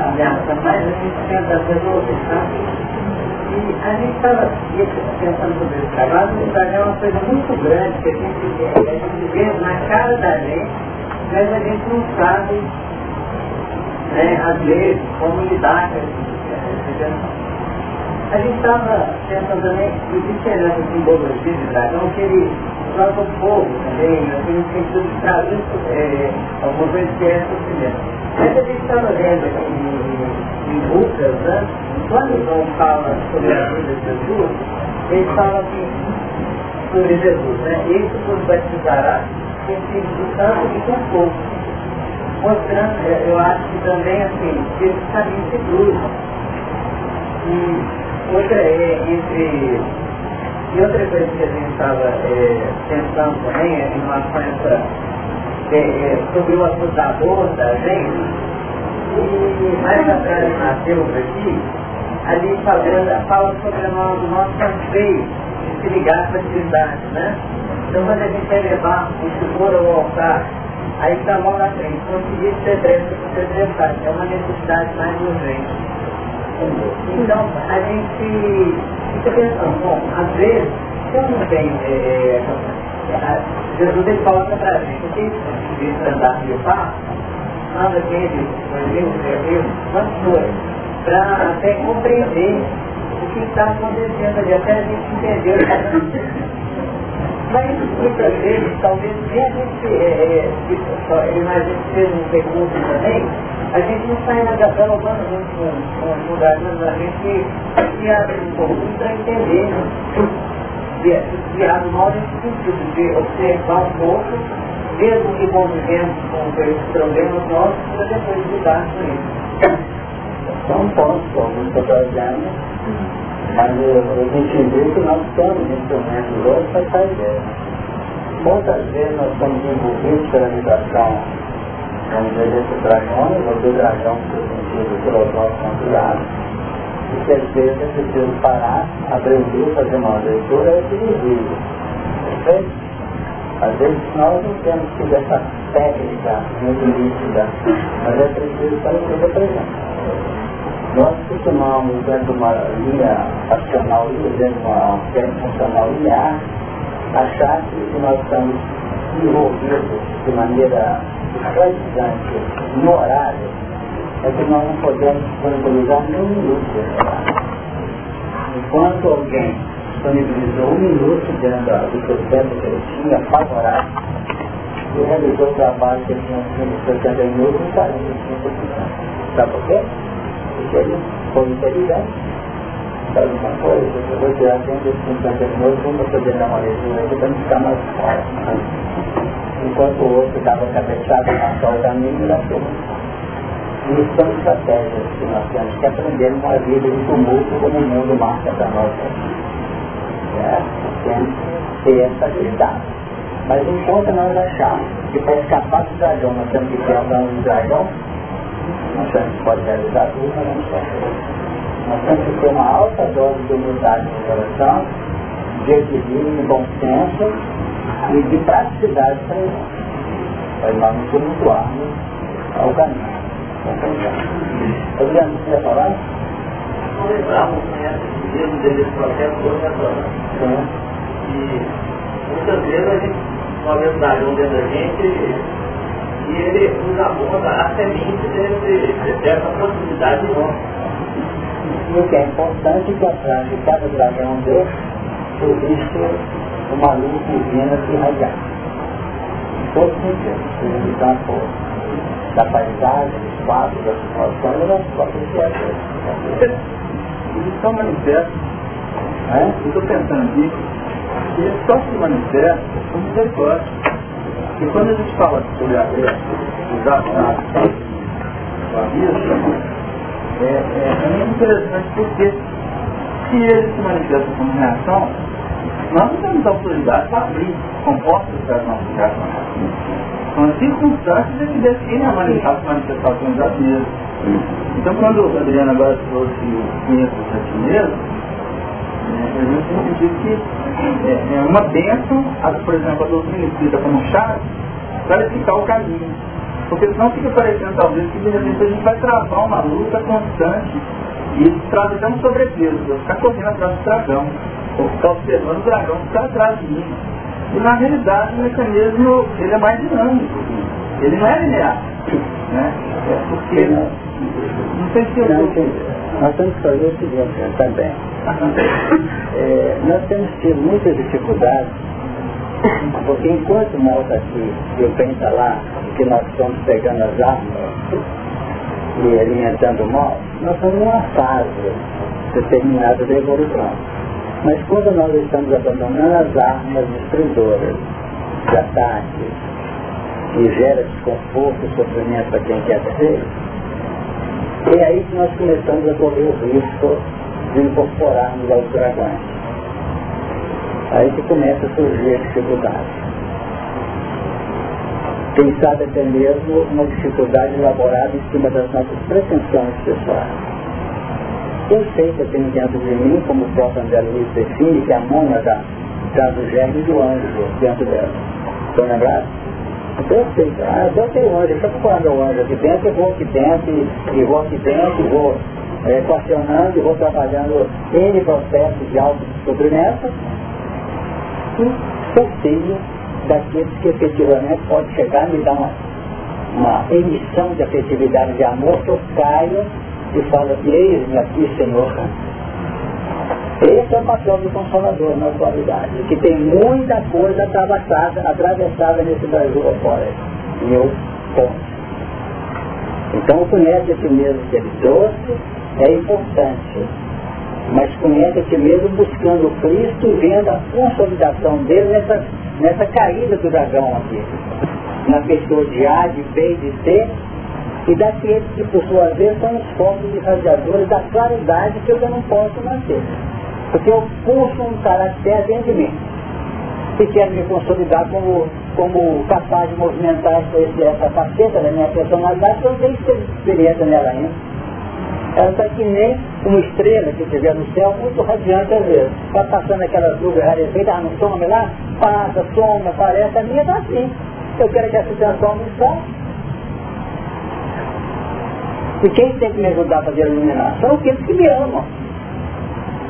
ameaça mais, a gente tenta resolver, tá? A gente estava pensando sobre esse trabalho, o trabalho é uma coisa muito grande que a gente, a gente vê na cara da gente, mas a gente não sabe, né, às vezes, como lidar com essa a gente estava pensando também existe essa simbologia de dragão que ele trata o fogo também, assim, no sentido de trazer é, alguma coisa que é sofrimento. Mas a gente estava vendo aqui em, em Lucas, né? quando João fala sobre a vida de Jesus, ele fala assim sobre Jesus, né? Isso nos batizará com o Espírito Santo e com fogo. Mostrando, eu acho que também assim, que esse caminho se cruza. E Outra é entre. E outra coisa que a gente estava é, pensando também é em relação a essa. É, é, sobre o acusador da gente, e mais atrás nasceu aqui, ali falando, fala sobre o nosso anseio de se ligar com a atividade, né? Então quando a gente vai levar o seguro ao altar, aí está logo na frente, conseguir ser breve ser é uma necessidade mais urgente. Então, a gente fica pensando, bom, às vezes, eu não tenho, é, é, Jesus ele coloca para a gente, quem precisa andar de passo, anda aquele, por exemplo, quantos foi, para até compreender o que está acontecendo ali, até a gente entender o que está acontecendo. Mas muitas vezes, talvez nem a gente, é, é, que seja um recurso também, a gente não sai na dialogando muito com, os lugares, mas a gente se abre um pouco para entender do mal nesse sentido de observar um pouco, mesmo que convivemos com esses problemas nossos, para depois lidar com eles. São pontos, estou trazendo, mas a gente vê que nós temos instrumentos hoje para fazer. Muitas vezes nós estamos envolvidos pela vibração, vamos dizer, desse dragão, ou do dragão no sentido filosófico ampliado, e que às vezes é preciso parar, abrir o fazer uma leitura e dirigir. Perfeito? Às vezes nós não temos que ter essa técnica muito nítida, mas é preciso para o presente. Nós costumamos, dentro de uma linha racional, dentro de uma funcional linear, achar que nós estamos envolvidos de maneira radicante no horário, é que nós não podemos disponibilizar nem um minuto. Enquanto alguém disponibilizou um minuto dentro do tempo que ele tinha favorável, e realizou o trabalho que ele tinha de 60 minutos em 45 minutos. Sabe por quê? Foi inteligente sabe uma coisa, eu vou tirar sempre os 50 minutos, vamos fazer uma leitura para não ficar mais forte. Enquanto o outro estava cabeçado na sua caminho, da turma. E são estratégias que nós temos que aprender numa vida de tumulto como o mundo marca para nós. É, temos que ter essa habilidade. Mas enquanto nós achamos que para escapar do dragão nós temos que ter um dragão, nós temos que pode realizar tudo, mas não pode. Nós temos que ter uma alta dose de humildade no coração, de equilíbrio, de bom senso e de praticidade para nós. Para nós não tumultuarmos ao caminho. Adriano, você quer falar? Lembramos né, mesmo desse processo. E muitas vezes a gente, uma vez um dentro da gente, e ele nos aponta a semente desse, dessa possibilidade nossa. E o que é importante é que atrás de cada dragão desse existe uma luz divina que irradiar. Em todos os seja do campo da paisagem, dos quadros, das situações, e das próprias criaturas. Isso só manifesta, né? estou pensando aqui, que ele só se manifesta com misericórdia. E quando a gente fala sobre a, os atos do abismo, é, é, é muito interessante porque se ele se manifesta como reação, nós não temos autoridade para abrir compostas das nossas reações. São as circunstâncias é que definem as manifestações das mesmas. Então quando o Adriano agora trouxe o conheço a ti mesmo, entende que é, uma bênção, por exemplo, a doutrina escrita como chave, para explicar o caminho. Porque senão fica parecendo talvez que de repente a gente vai travar uma luta constante e traz até um sobrepeso, eu ficar correndo atrás do dragão, ou ficar observando o dragão está atrás de mim. E na realidade o mecanismo ele é mais dinâmico, ele não é linear. Né? É porque não, sei se eu Nós temos que fazer o seguinte também. é, nós temos tido muitas dificuldades porque enquanto mostra aqui e o pensa lá que nós estamos pegando as armas e alimentando o mal, nós estamos numa fase determinada da evolução. Mas quando nós estamos abandonando as armas destruidoras de ataque, que gera desconforto e sofrimento para quem quer ser, é aí que nós começamos a correr o risco de incorporarmos aos dragões. Aí que começa a surgir a dificuldade. Quem até mesmo uma dificuldade elaborada em cima das nossas pretensões pessoais. Eu sei que eu tenho dentro de mim, como o próprio André Luiz define, que é a mônada traz o germe do anjo dentro dela. Estão lembrados? Então eu sei, ah, eu tenho anjo, deixa eu procurar meu anjo aqui dentro, eu vou aqui dentro, e, e vou aqui dentro, e vou é, equacionando, e vou trabalhando N processos de autodescobrimento, sorteio daqueles que efetivamente pode chegar e me dar uma, uma emissão de afetividade de amor que eu caio e falo eis-me aqui, Senhor. Esse é o papel do Consolador na atualidade, que tem muita coisa atravessada, atravessada nesse Brasil afora. Meu ponto. Então conhece esse mesmo que ele trouxe, é importante. mas conhece si mesmo buscando o Cristo e vendo a consolidação dele nessa, nessa caída do dragão aqui. Na pessoa de A, de B de C, e daqueles que por sua vez são os focos irradiadores da claridade que eu não posso manter. Porque eu puxo um caráter dentro de mim. E quero me consolidar como, como capaz de movimentar essa, essa faceta da minha personalidade, eu não tenho experiência nela ainda. Ela está que nem uma estrela que tiver no céu, muito radiante às vezes. Está passando aquelas nuvens rarefeitas, ah, não some lá, passa, some, aparece, a minha está assim. Eu quero que se transforme em sol. E quem tem que me ajudar a fazer a iluminação são aqueles que me amam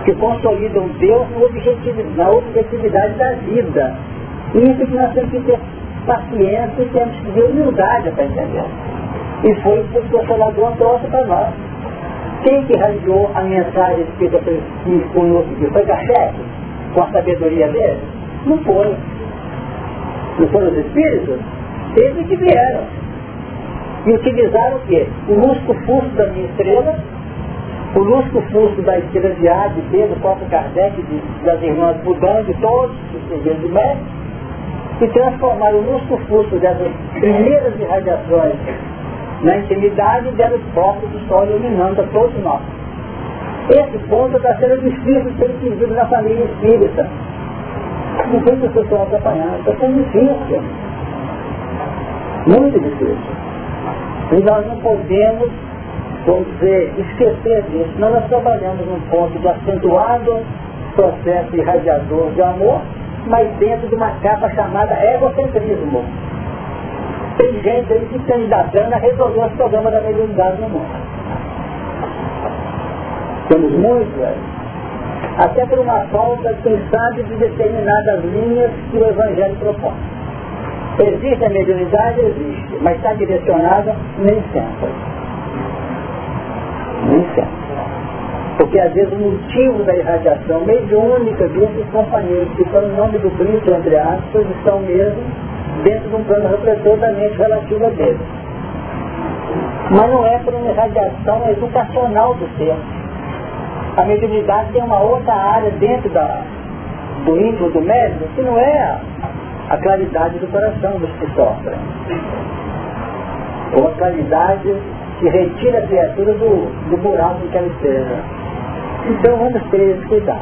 que consolidam Deus na objetividade da vida. E isso que nós temos que ter paciência e temos que ter humildade para entender. E foi o que o Consolador trouxe para nós. Quem que radiou a mensagem que conosco aqui? Foi Cachete? Com a sabedoria dele? Não foi. Não foram os Espíritos? Eles que vieram. E utilizaram o quê? O lusco-fusco da minha estrela o lusco-fusco da estrela de A, de B, do próprio Kardec, de, das irmãs Budan, de todos os serviços de mestre, e transformaram o lusco-fusco dessas primeiras irradiações na intimidade deram os focos do sol iluminando a todos nós. Esse ponto está sendo difícil de ser entendido na família espírita. Não sei se vocês estão acompanhando, está sendo difícil. Muito difícil. E nós não podemos vamos dizer, esquecer disso. Nós, nós trabalhamos num ponto de acentuado processo irradiador de amor, mas dentro de uma capa chamada egocentrismo. Tem gente aí que candidatando a resolver os problemas da mediunidade no mundo. Temos muitos. Até por uma falta, quem sabe, de determinadas linhas que o Evangelho propõe. Existe a mediunidade? Existe, mas está direcionada nem sempre. Nunca. Porque às vezes o motivo da irradiação mediúnica desses companheiros que estão em nome do Cristo, entre aspas, estão mesmo dentro de um plano refletor da mente relativa dele. Mas não é por uma irradiação educacional do ser. A mediunidade tem uma outra área dentro da, do íntimo do médico que não é a, a claridade do coração dos que sofrem. Ou a claridade que retira a criatura do, do buraco que ela esteja. Então vamos ter esse cuidado.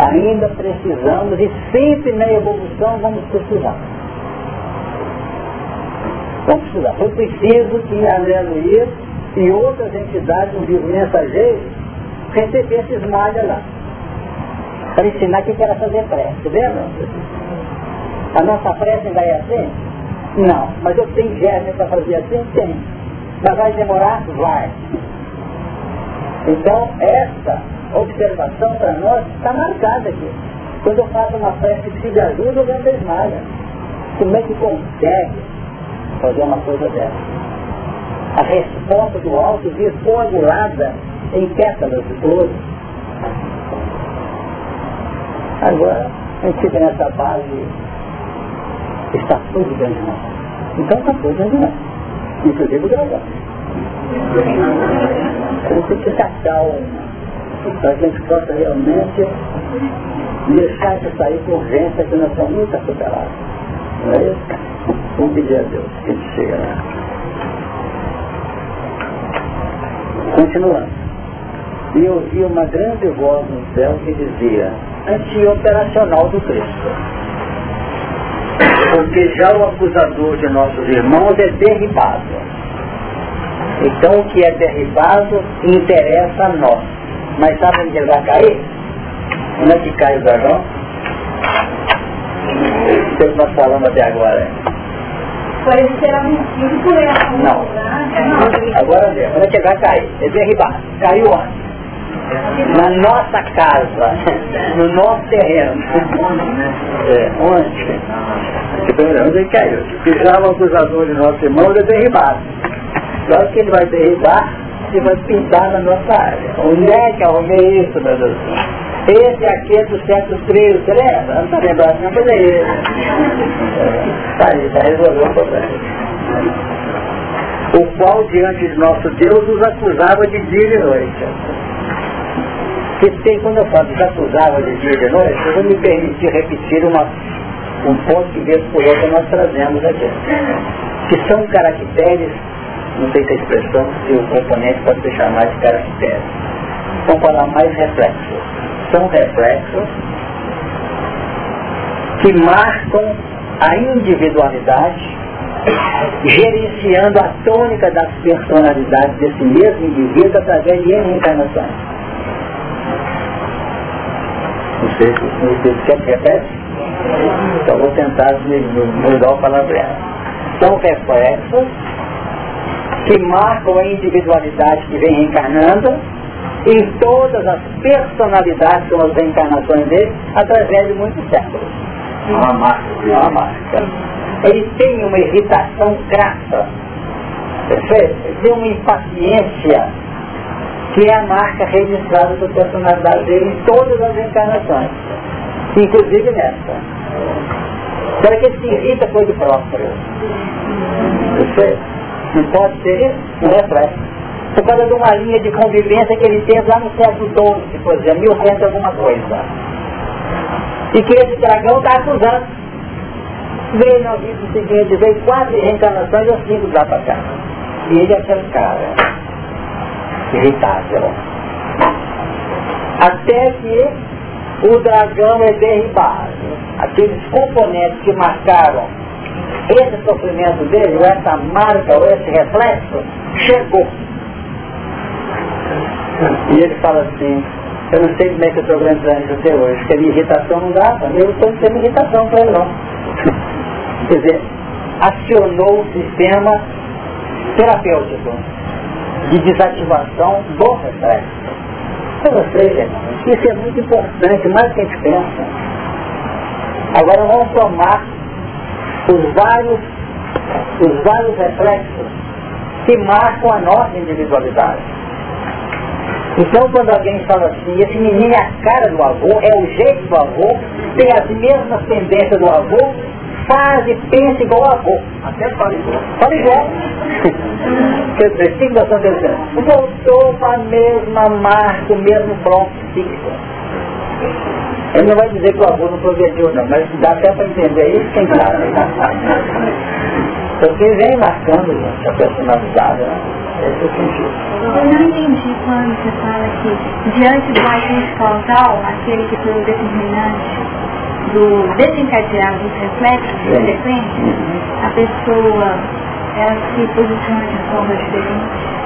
Ainda precisamos, e sempre na evolução vamos precisar. Vamos precisar. Foi preciso que a Aleluia e outras entidades, um vivo mensageiro, recebessem malhas lá. Para ensinar que era fazer prece. Lembra? A nossa prece ainda é assim? Não, mas eu tenho germe para fazer assim? Tem. Mas vai demorar? Vai. Então, essa observação para nós está marcada aqui. Quando eu faço uma prece de ajuda, eu vendo desmaia. Como é que consegue fazer uma coisa dessa? A resposta do alto vir coagulada em pétalas de flores. Agora, a gente fica nessa base Está tudo dentro de nós. Então está tudo dentro de nós. Inclusive o dragão. Então tem que ficar calmo. Para a gente possa realmente deixar de sair com urgência que nós estamos muito atropelados. Não é isso? Vamos pedir a Deus que a gente chegue lá. Continuando. E eu ouvi uma grande voz no céu que dizia, anti-operacional do Cristo porque já o acusador de nossos irmãos é derribado. Então o que é derribado interessa a nós. Mas sabe onde ele vai cair? Onde é que cai o dragão? O que nós falamos até agora? Parece ser vencido por ela. Não. Agora onde é que ele vai cair? É derribado. Caiu onde? Na nossa casa, [laughs] no nosso terreno. É, onde? Onde ele caiu? Que já o acusador de nosso irmão é derribado. Só que ele vai derribar e vai pintar na nossa área. Onde é que arrumei isso, meu Deus? Esse aqui é do século 13, você lembra? Não está lembrado, não, mas é ele. Está aí, está resolvendo o problema. O qual diante de nosso Deus nos acusava de dia e noite que tem, quando eu falo desacusava de dia e de noite, eu vou me permitir repetir uma, um ponto que vez por outra nós trazemos aqui. Que são caracteres, não sei se a expressão, se o componente pode ser chamado de caracteres. Vamos falar mais reflexos. São reflexos que marcam a individualidade, gerenciando a tônica das personalidades desse mesmo indivíduo através de reencarnações. Não sei se você quer repete? Então vou tentar mudar o palavreado. São reflexos que marcam a individualidade que vem reencarnando em todas as personalidades são as reencarnações dele através de muitos séculos. Uma marca. Uma marca. Ele tem uma irritação crassa. Tem uma impaciência que é a marca registrada da personalidade dele em todas as encarnações, inclusive nessa. Será que ele se irrita com ele próprio? Você não pode ser isso? Um reflexo. Por causa de uma linha de convivência que ele teve lá no século XII, por exemplo, mil cento alguma coisa. E que esse dragão está acusando. Veio na vida seguinte, veio quatro reencarnações ou cinco lá para cá. E ele é aquele cara irritável. Até que o dragão é derribado. Aqueles componentes que marcaram esse sofrimento dele, ou essa marca, ou esse reflexo, chegou. E ele fala assim, eu não sei como é que eu estou aguentando isso até hoje, porque a minha irritação não dá, eu estou tendo irritação para ele não. Quer dizer, acionou o sistema terapêutico de desativação do reflexo. Para vocês, irmãos, isso é muito importante, mais do que a gente pensa. Agora vamos tomar os vários, os vários reflexos que marcam a nossa individualidade. Então quando alguém fala assim, esse menino é a cara do avô, é o jeito do avô, tem as mesmas tendências do avô, faz e pensa igual o avô. Até fala igual. Fala igual. [laughs] Quer dizer, o que estamos dizendo? Voltou para a mesma marca, o mesmo bronco fixo. Ele não vai dizer que o avô não progrediu não, mas dá até para entender isso quem sabe. Porque vem marcando, gente, a personalidade, né? Esse é o sentido. Eu não entendi quando você fala que diante do agente causal, aquele que foi o determinante do desencadear dos reflexos frequentes, a pessoa ela se posiciona de forma diferente.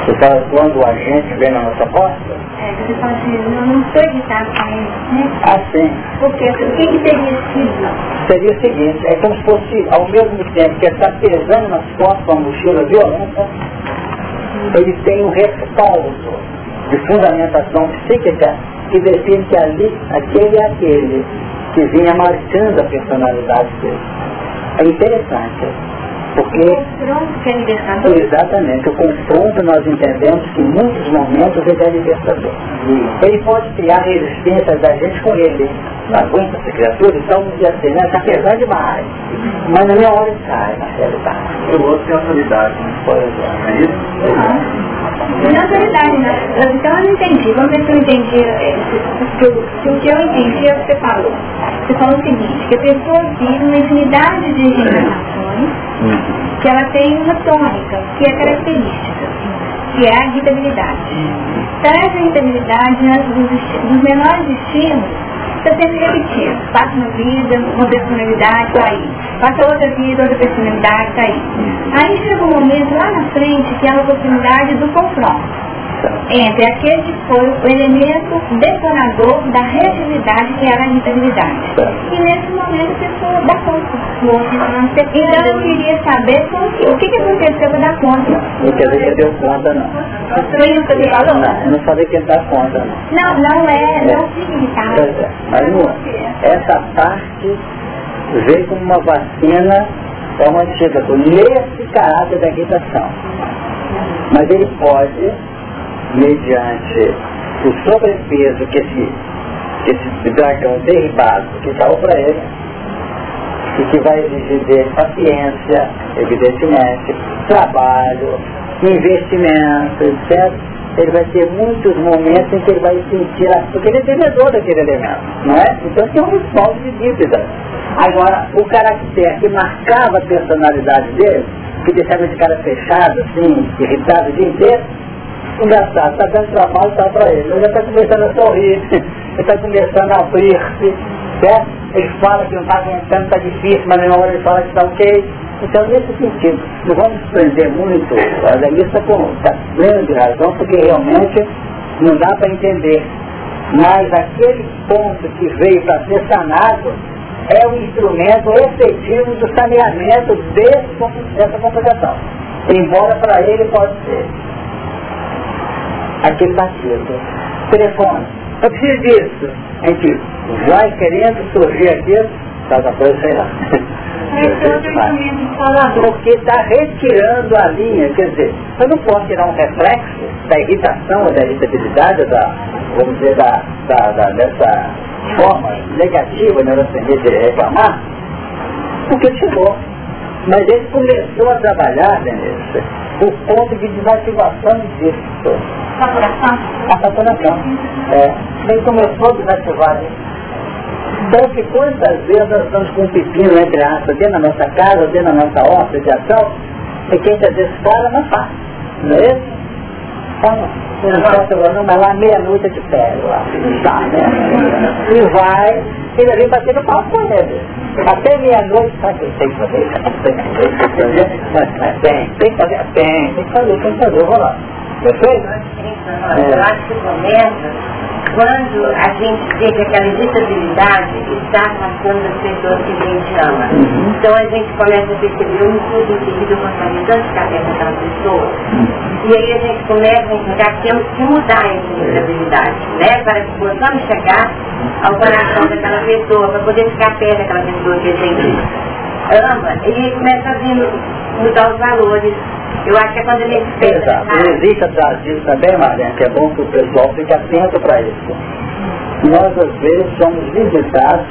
Você fala quando o agente vem na nossa porta? É, você fala assim, eu não estou irritado com ele, né? Ah, sim. Porque o que, que teria sido? Seria o seguinte, é como se fosse, ao mesmo tempo que ele está pesando nas costas com a mochila violenta, ele tem um respaldo de fundamentação psíquica que define que ali, aquele é aquele que vinha marcando a personalidade dele. É interessante. Porque, é exatamente, o confronto nós entendemos que em muitos momentos ele é libertador. Ele pode criar resistência da gente com ele. Não aguenta essa criatura, então um dia assim, né? Está pesando demais. Mas na minha hora ele sai, na realidade. O outro tem autoridade, né? Por exemplo. É isso? Na autoridade, né? Então eu não entendi. Vamos ver se eu entendi. eh, Se, se, se o que eu entendi é o que você falou. Você falou o seguinte, que a pessoa vive uma infinidade de reencarnações que ela tem uma tônica, que é característica, que é a irritabilidade. Então essa irritabilidade, antes dos, dos menores está sempre repetindo. Passa uma vida, uma personalidade, está aí. Passa outra vida, outra personalidade, está aí. Aí chega um momento lá na frente que é a oportunidade do confronto entre aquele que foi o elemento detonador da reatividade que era a irritabilidade. E nesse momento a pessoa dá conta. Então eu queria saber o que, que aconteceu para dar conta. Não quer dizer que deu conta, não. Foi isso que você falou? Não, não falei que ele dá conta, não. Não, não é, não fica irritado. Pois é. Mas não, essa parte veio como uma vacina, é um antídoto nesse caráter da irritação. Mas ele pode, mediante o sobrepeso que esse, que esse dragão derribado que caiu para ele, e que vai exigir dele paciência, evidentemente, trabalho, investimento, etc., ele vai ter muitos momentos em que ele vai sentir, porque ele é vendedor daquele elemento, não é? Então tem um respaldo de dívida. Agora, o caractere que marcava a personalidade dele, que deixava de cara fechado, assim, irritado o dia inteiro, engraçado, está dando trabalho tá para ele. Ele está começando a sorrir, [laughs] ele está começando a abrir-se, certo? Ele fala que não está aguentando, está difícil, mas na hora ele fala que está ok. Então, nesse sentido, não vamos prender muito a lista com tá grande razão, porque realmente não dá para entender. Mas aquele ponto que veio para ser sanado é o instrumento efetivo do saneamento desse, dessa complicação. Embora para ele pode ser aquele batido. Telefone. Eu preciso disso. A gente vai querendo surgir aquilo, cada coisa sei lá. Porque está retirando a linha, quer dizer, eu não posso tirar um reflexo da irritação, da irritabilidade, da, vamos dizer, da, da, da dessa forma negativa, né, de reclamar, porque chegou. Mas ele começou a trabalhar, Denise, o ponto de desativação disso. Saturação? A saturação. É. Ele começou a desativar isso. Então, que quantas vezes nós estamos com um pepino, entre aspas, dentro da nossa casa, dentro da nossa horta de ação, e quem às vezes fala, não faz. Não é isso? Você não pode não, mas lá meia-noite eu te lá. Tá, né? E vai, ele vem batendo pau com ele. Até meia-noite, sabe que tem que fazer? Tem que fazer, tem, tem que fazer, tem, tem que fazer, tem que fazer, vou lá. Perfeito? Eu acho que começa quando a gente vê que aquela irritabilidade está afastando as pessoas que a gente ama. Uhum. Então a gente começa a perceber um tudo eu gostaria tanto de café com aquela pessoa. E aí a gente começa a enxergar que temos que mudar essa irritabilidade, né? Para que possamos chegar ao coração daquela pessoa, para poder ficar perto daquela pessoa que a gente ama. E começa a vir mudar os valores eu acho que é quando ele pensa. Exato. E existe atrás disso também, Marlene, que é bom que o pessoal fique atento para isso. Nós, às vezes, somos visitados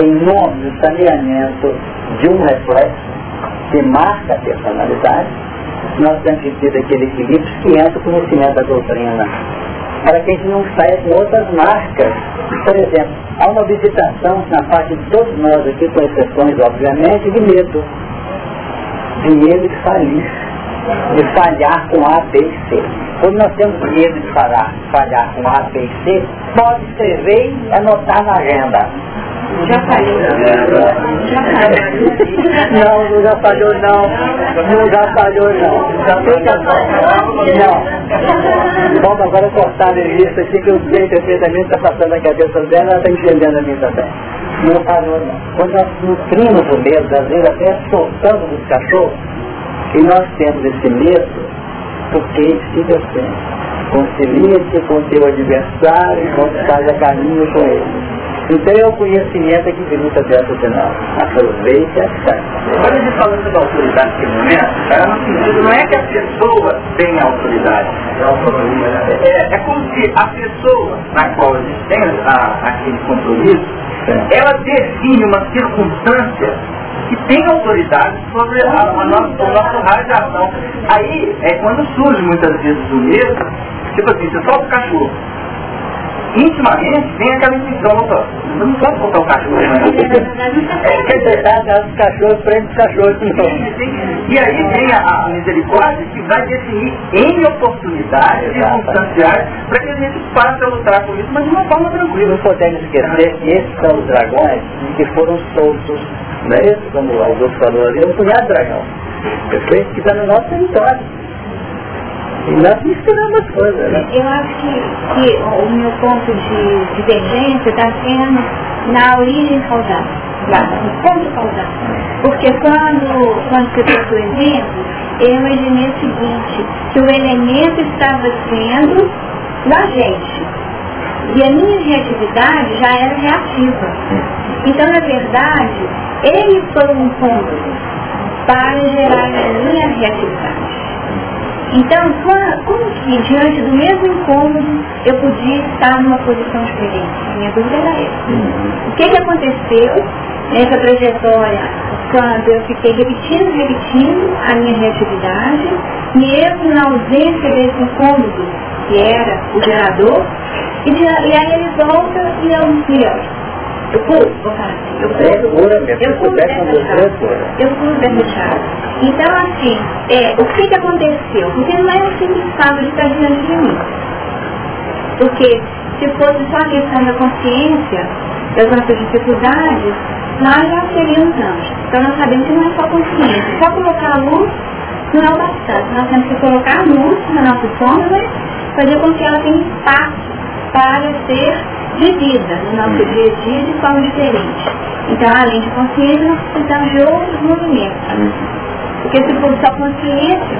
em nome do saneamento de um reflexo que marca a personalidade. Nós temos que ter aquele equilíbrio que entra o conhecimento da doutrina. Para que a gente não saia com outras marcas. Por exemplo, há uma visitação na parte de todos nós aqui, com exceções, obviamente, de medo. De medo de falir de falhar com A, B e C. Quando nós temos medo de falhar, falhar com A, B e C, pode escrever e anotar na agenda. Já falhou. Não, não já falhou não. Não já falhou não. Já fica Não. Vamos agora cortar a lista aqui que eu sei perfeitamente está passando na cabeça dela, ela está entendendo a mim também. Não falhou não. Quando nós nutrimos o medo, às vezes até soltando dos cachorros, e nós temos esse medo porque fica assim. Concilia-se com teu adversário enquanto faz a caminho com ele. Então é o conhecimento que tributa dessa final. Aproveite essa. Quando a gente fala sobre autoridade naquele momento, é no sentido, não é que a pessoa tem autoridade. É, é como se a pessoa na qual a gente tem a, aquele compromisso, ela define uma circunstância que tem autoridade sobre a, a nossa, o nosso raio de ação. Aí é quando surge muitas vezes o medo, tipo assim, você solta o cachorro. Intimamente vem aquela intuição, opa, eu não posso soltar o cachorro, né? [laughs] É verdade, os cachorros prendem os cachorros novo. E aí vem a, misericórdia que vai definir em oportunidades circunstanciais para que a gente passe a lutar com isso, mas de uma forma tranquila. Não podemos esquecer que esses são os dragões que foram soltos não é isso? Como o Augusto falou ali, um punhado de dragão. Perfeito? Que está no nosso território. E coisas, né? Eu acho que, que o meu ponto de divergência está sendo na origem causal. No ponto causal. Porque quando, quando você trouxe o exemplo, eu imaginei o seguinte, que o elemento estava sendo na gente. E a minha reatividade já era reativa. Então, na verdade, ele foi um ponto para gerar a minha reatividade. Então, como que diante do mesmo incômodo eu podia estar numa posição diferente? A minha dúvida era essa. O que, que aconteceu nessa trajetória quando eu fiquei repetindo, repetindo a minha reatividade, mesmo na ausência desse incômodo que era o gerador, e, de, e aí ele volta e eu me eu falar assim, eu eu dessa chave. Eu pulo dessa chave. Então, assim, é, o que, que aconteceu? Porque não é um simples fato de estar diante de mim. Porque se fosse só a questão da consciência, das nossas dificuldades, nós já seríamos anjos. Então nós sabemos que não é só consciência. Só colocar a luz não é o bastante. Nós temos que colocar a luz na nossa sombra, fazer com que ela tenha espaço para ser vivida no nosso dia a dia de forma diferente. Então, além de consciência, nós precisamos de outros movimentos. Porque se for só consciência,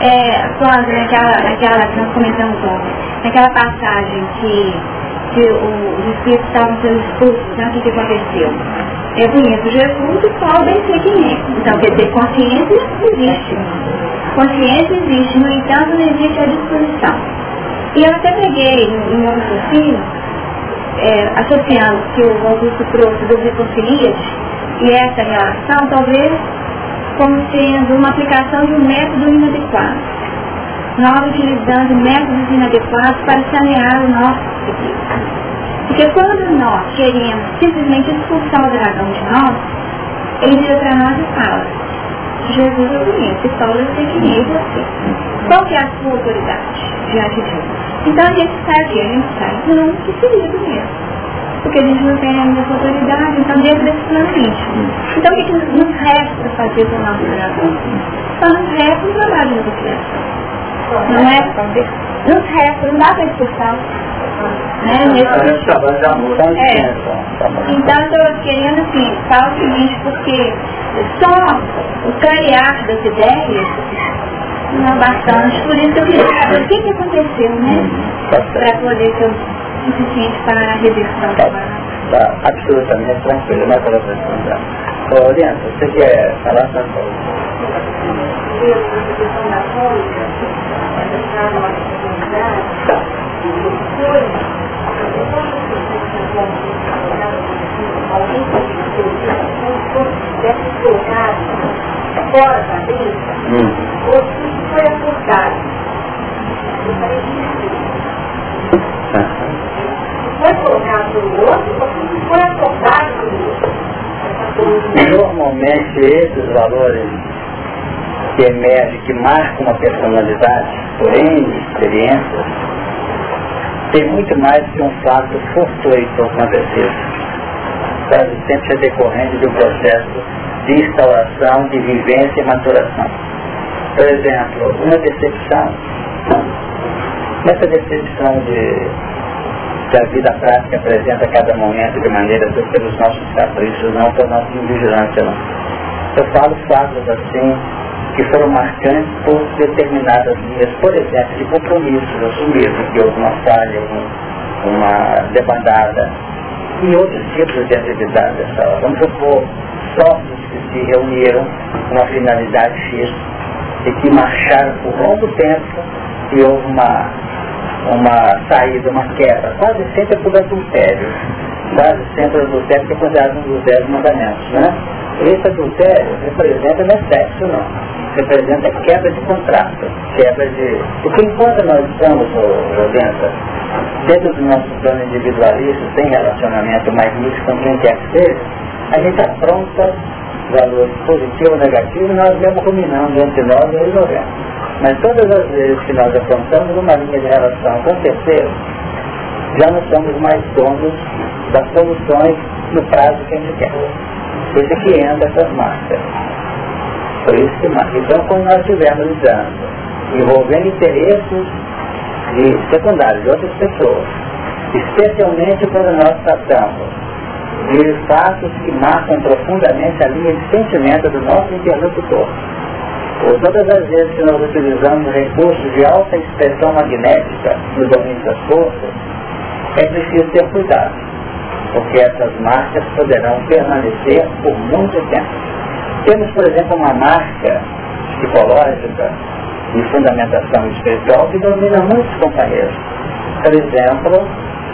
é, quando naquela, naquela que nós comentamos ontem, naquela passagem que, que os espíritos estavam sendo expulsos, então o que, que aconteceu? Eu conheço Jesus e bem sei quem é. Então, quer dizer, consciência existe. Consciência existe, no entanto, não existe a disposição. E eu até peguei em meu raciocínio, é, associando que o Augusto trouxe dos reconcilias e essa relação, talvez como sendo uma aplicação de um método inadequado. Nós utilizando métodos inadequados para sanear o nosso psiquismo. Porque quando nós queremos simplesmente expulsar o dragão de nós, ele vira para nós e fala, Jesus eu conheço, Paulo eu sei quem é você. Qual que é a sua autoridade diante de Deus? Então a gente sai aqui, a gente sai não que querido mesmo. Porque a gente não tem ainda essa autoridade, então dentro desse plano íntimo. Então o que, que nos resta fazer com o nosso dragão? Só nos resta um trabalho de criação. Não é? Nos resta, não dá para expulsar né? Nesse... É. Então eu estou querendo assim, falar o seguinte, porque só o clarear das ideias não é bastante, por isso eu queria saber o que, que aconteceu, né? Para poder ser o suficiente para a reversão tá, tá absolutamente tranquilo, não é para responder. Ô, Orienta, você quer falar? Eu, a da fônica, tivesse colocado fora da mesa, hum. ou se foi isso. Foi colocado pelo outro, ou se foi acordado pelo outro. Normalmente esses valores que emergem, que marcam uma personalidade, porém experiências, tem muito mais que um fato fortuito acontecido quase sempre é decorrente de um processo de instauração, de vivência e maturação. Por exemplo, uma decepção. Essa decepção de, que a vida prática apresenta a cada momento de maneira pelos nossos caprichos, não pela nossa invigilância. Não. Eu falo fatos assim que foram marcantes por determinadas linhas, por exemplo, de compromissos assumidos, que houve uma falha, uma debandada, e outros tipos de atividades. Vamos supor, sócios que se reuniram com uma finalidade X e que marcharam por longo tempo e houve uma, uma saída, uma quebra, quase sempre por adultério. Quase sempre o adultério que é considerado um dos dez mandamentos. Né? Esse adultério representa não é sexo não, representa quebra de contrato, quebra de. Porque enquanto nós estamos, Rodensa, dentro do nosso plano individualista, sem relacionamento mais nisso com quem quer que seja, a gente apronta valores positivos ou negativos e nós mesmo combinando entre nós e resolvemos. Mas todas as vezes que nós aprontamos uma linha de relação com terceiro, já não somos mais donos das soluções no prazo que a gente quer. Por isso que entra essas marcas. Por isso que marca. Então quando nós estivermos lidando, envolvendo interesses secundários de outras pessoas, especialmente quando nós tratamos de fatos que marcam profundamente a linha de sentimento do nosso interlocutor. Ou todas as vezes que nós utilizamos recursos de alta expressão magnética no domínio das forças, é preciso ter cuidado, porque essas marcas poderão permanecer por muito tempo. Temos, por exemplo, uma marca psicológica de fundamentação espiritual que domina muitos companheiros. Por exemplo,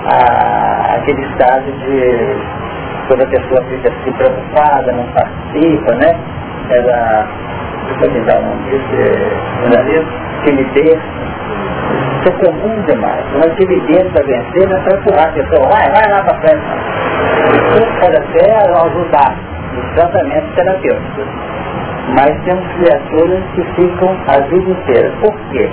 a, aquele estado de quando a pessoa fica assim preocupada, não participa, né? Ela, deixa eu dar um nome timidez. Isso é comum demais. Uma timidez para vencer é para empurrar a pessoa, vai, vai lá para frente. Isso pode até ajudar nos tratamentos terapêuticos. Mas temos criaturas que ficam a vida inteira. Por quê?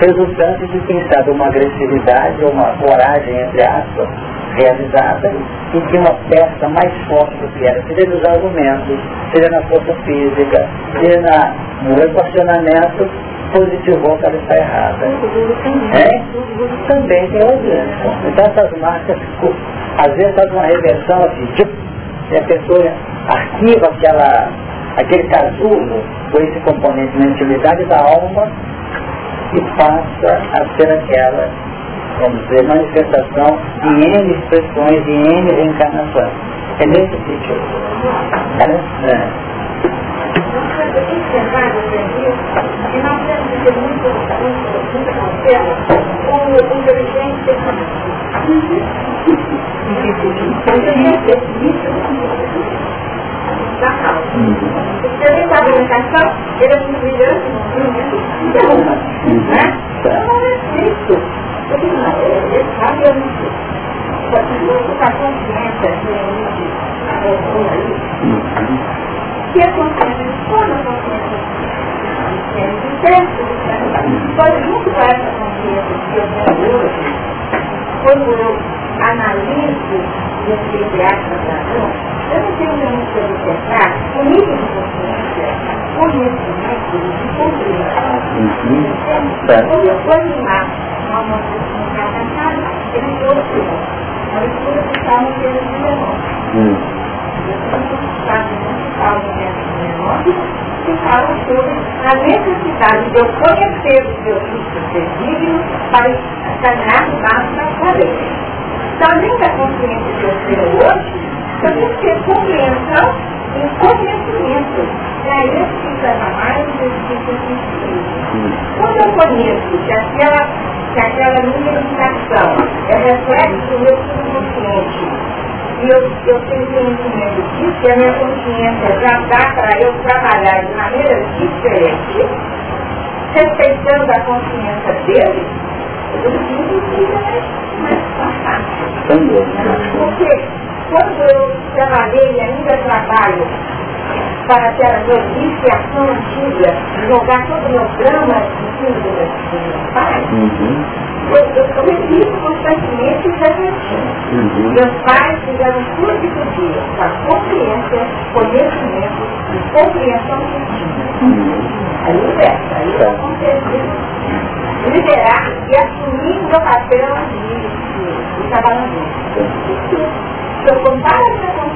Resultante de quem sabe uma agressividade ou uma coragem, entre aspas, realizada e que uma peça mais forte do que era, seja nos argumentos, seja na força física, seja na, no equacionamento, positivou que ela está errada. É? Também tem audiência. Então essas marcas, às vezes faz uma reversão assim, e a pessoa arquiva aquela, aquele casulo com esse componente na intimidade da alma e passa a ser aquela, vamos dizer, manifestação de N expressões, de N reencarnações. É nesse sentido. É? É. Se ele está na canção, ele é muito brilhante, então, né? Então é isso. Ele sabe, eu não sei. Só que muito com a consciência que a consciência, toda a consciência é certo, pode muito com essa consciência que eu tenho hoje, quando eu analiso e entre aspas razão, eu não tenho muito a observar o nível de consciência, conhecimento e compreensão. Quando eu vou animar Eu que fala sobre a necessidade de eu conhecer os meus desígnios para caminhar passo da cadeia. Então, além da consciência que eu tenho hoje, eu tenho que ter compreensão e conhecimento. É isso que leva mais exercício científico. Quando eu conheço que aquela, que aquela minha é reflexo do meu subconsciente, e eu, eu tenho conhecimento disso, e a minha consciência já dá para eu trabalhar de maneira diferente, respeitando a consciência dele, eu digo que é mais fácil. Porque quando eu trabalhei e ainda trabalho para aquela minha iniciação antiga, jogar todo o meu drama em cima do meu pai, uhum. eu, eu cometi isso constantemente e refletindo. Uhum. Meus pais fizeram tudo que podiam, com a consciência, conhecimento e compreensão que tinham. Uhum. Aí liberta, aí eu consegui liberar e assumir o meu papel de, de, de trabalhador. Se eu comparo essa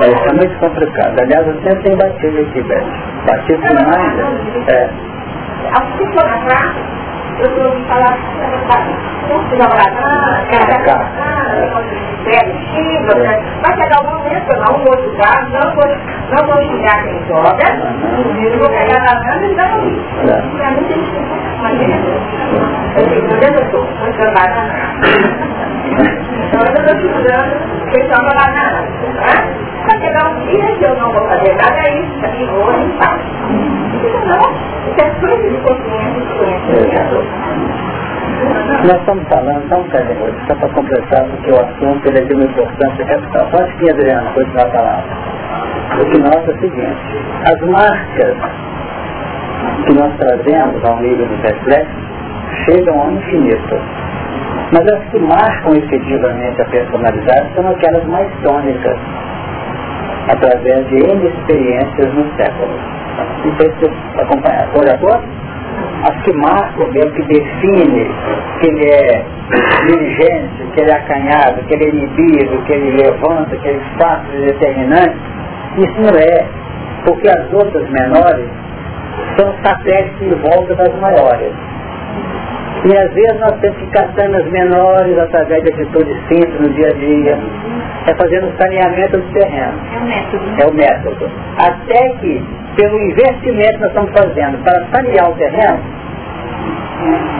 é, isso é muito complicado. Aliás, eu sempre tenho batido aqui, velho. Batido demais. É. Há um tempo atrás, eu ouvi falar curso de namorada, vai chegar um momento, não vou julgar, não vou, não vou xingar quem joga, eu vou pegar na mão e dar um isso. Pra mim tem que ser uma maneira. Eu estou trabalhando então eu estou estudando questão da banana. Vai chegar um dia que eu não vou fazer nada isso, aqui vou limpar. Não, isso é fruto de consciência e conhecimento. Nós estamos falando, então, Cadê, só para completar, porque o assunto ele é de uma importância capital. Pode que, Adriano, continuar a palavra. O que nós é o seguinte, as marcas que nós trazemos ao nível dos reflexos chegam ao infinito. Mas as que marcam efetivamente a personalidade são aquelas mais tônicas, através de N experiências no século. Não sei se você acompanhar. Por agora, as que marcam mesmo, que define que ele é dirigente, que ele é acanhado, que ele é inibido, que ele levanta, que ele é e determinante, isso não é, porque as outras menores são satélites em volta das maiores. E às vezes nós temos que catar nas menores através de atitudes simples no dia a dia. É fazendo o saneamento do terreno. É o método. É o método. Até que, pelo investimento que nós estamos fazendo para sanear o terreno,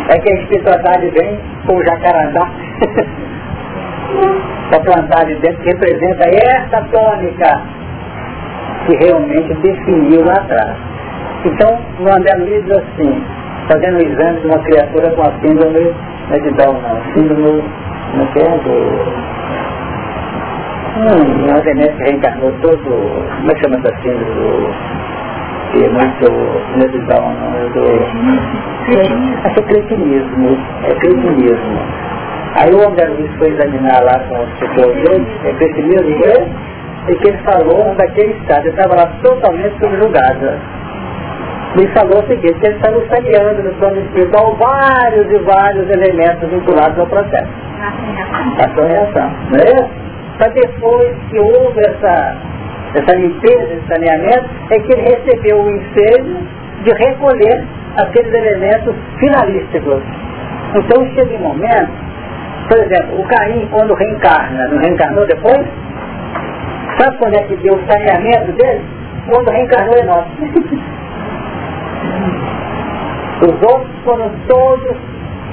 é que a espiritualidade vem com o jacarandá [laughs] para plantar ali dentro, que representa essa tônica que realmente definiu lá atrás. Então, no diz assim, fazendo o exame de uma criatura com a síndrome né, de Down, não, síndrome, não é que é, do... Hum, uma genética que reencarnou todo, como é que chama essa síndrome que é muito, não é Down, não, é do... Acho que é cretinismo, é cretinismo. Aí o André Luiz foi examinar lá com os psicólogos é cretinismo, e que ele falou daquele estado, estava lá totalmente subjugado me falou o seguinte, que ele está saneando no plano espiritual vários e vários elementos vinculados ao processo. A sua reação. Não é isso? Para depois que houve essa, essa limpeza, esse saneamento, é que ele recebeu o ensejo de recolher aqueles elementos finalísticos. Então chega um momento, por exemplo, o Caim quando reencarna, não reencarnou depois? Sabe quando é que deu o saneamento dele? Quando reencarnou em nós. [laughs] Os outros foram todos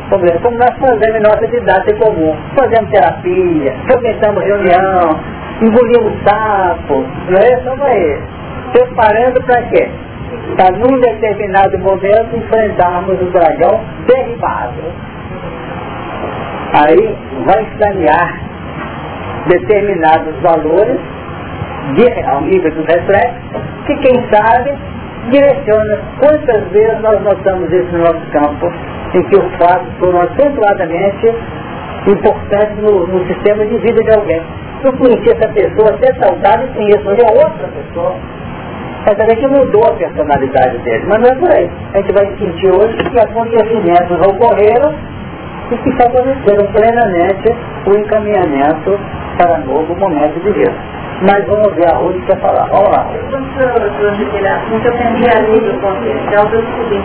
problemas, como nós fazemos em nossa atividade em comum. Fazemos terapia, frequentamos reunião, engolimos sapo, não é? Estamos aí. Preparando para quê? Para num determinado momento enfrentarmos o dragão derribado. Aí vai sanear determinados valores de, ao nível do reflexo, que quem sabe direciona. Quantas vezes nós notamos isso no nosso campo, em que os fatos foram acentuadamente importantes no, no, sistema de vida de alguém. Eu conheci essa pessoa até saudável e conheço a outra pessoa. Também que mudou a personalidade dele. Mas não é por aí. A gente vai sentir hoje que acontecimentos ocorreram e que favoreceram plenamente o encaminhamento para novo momento de vida. Mas vamos ver a Ruth para falar. Vamos lá. Quando eu aprendi a lei do consciencial, eu descobri,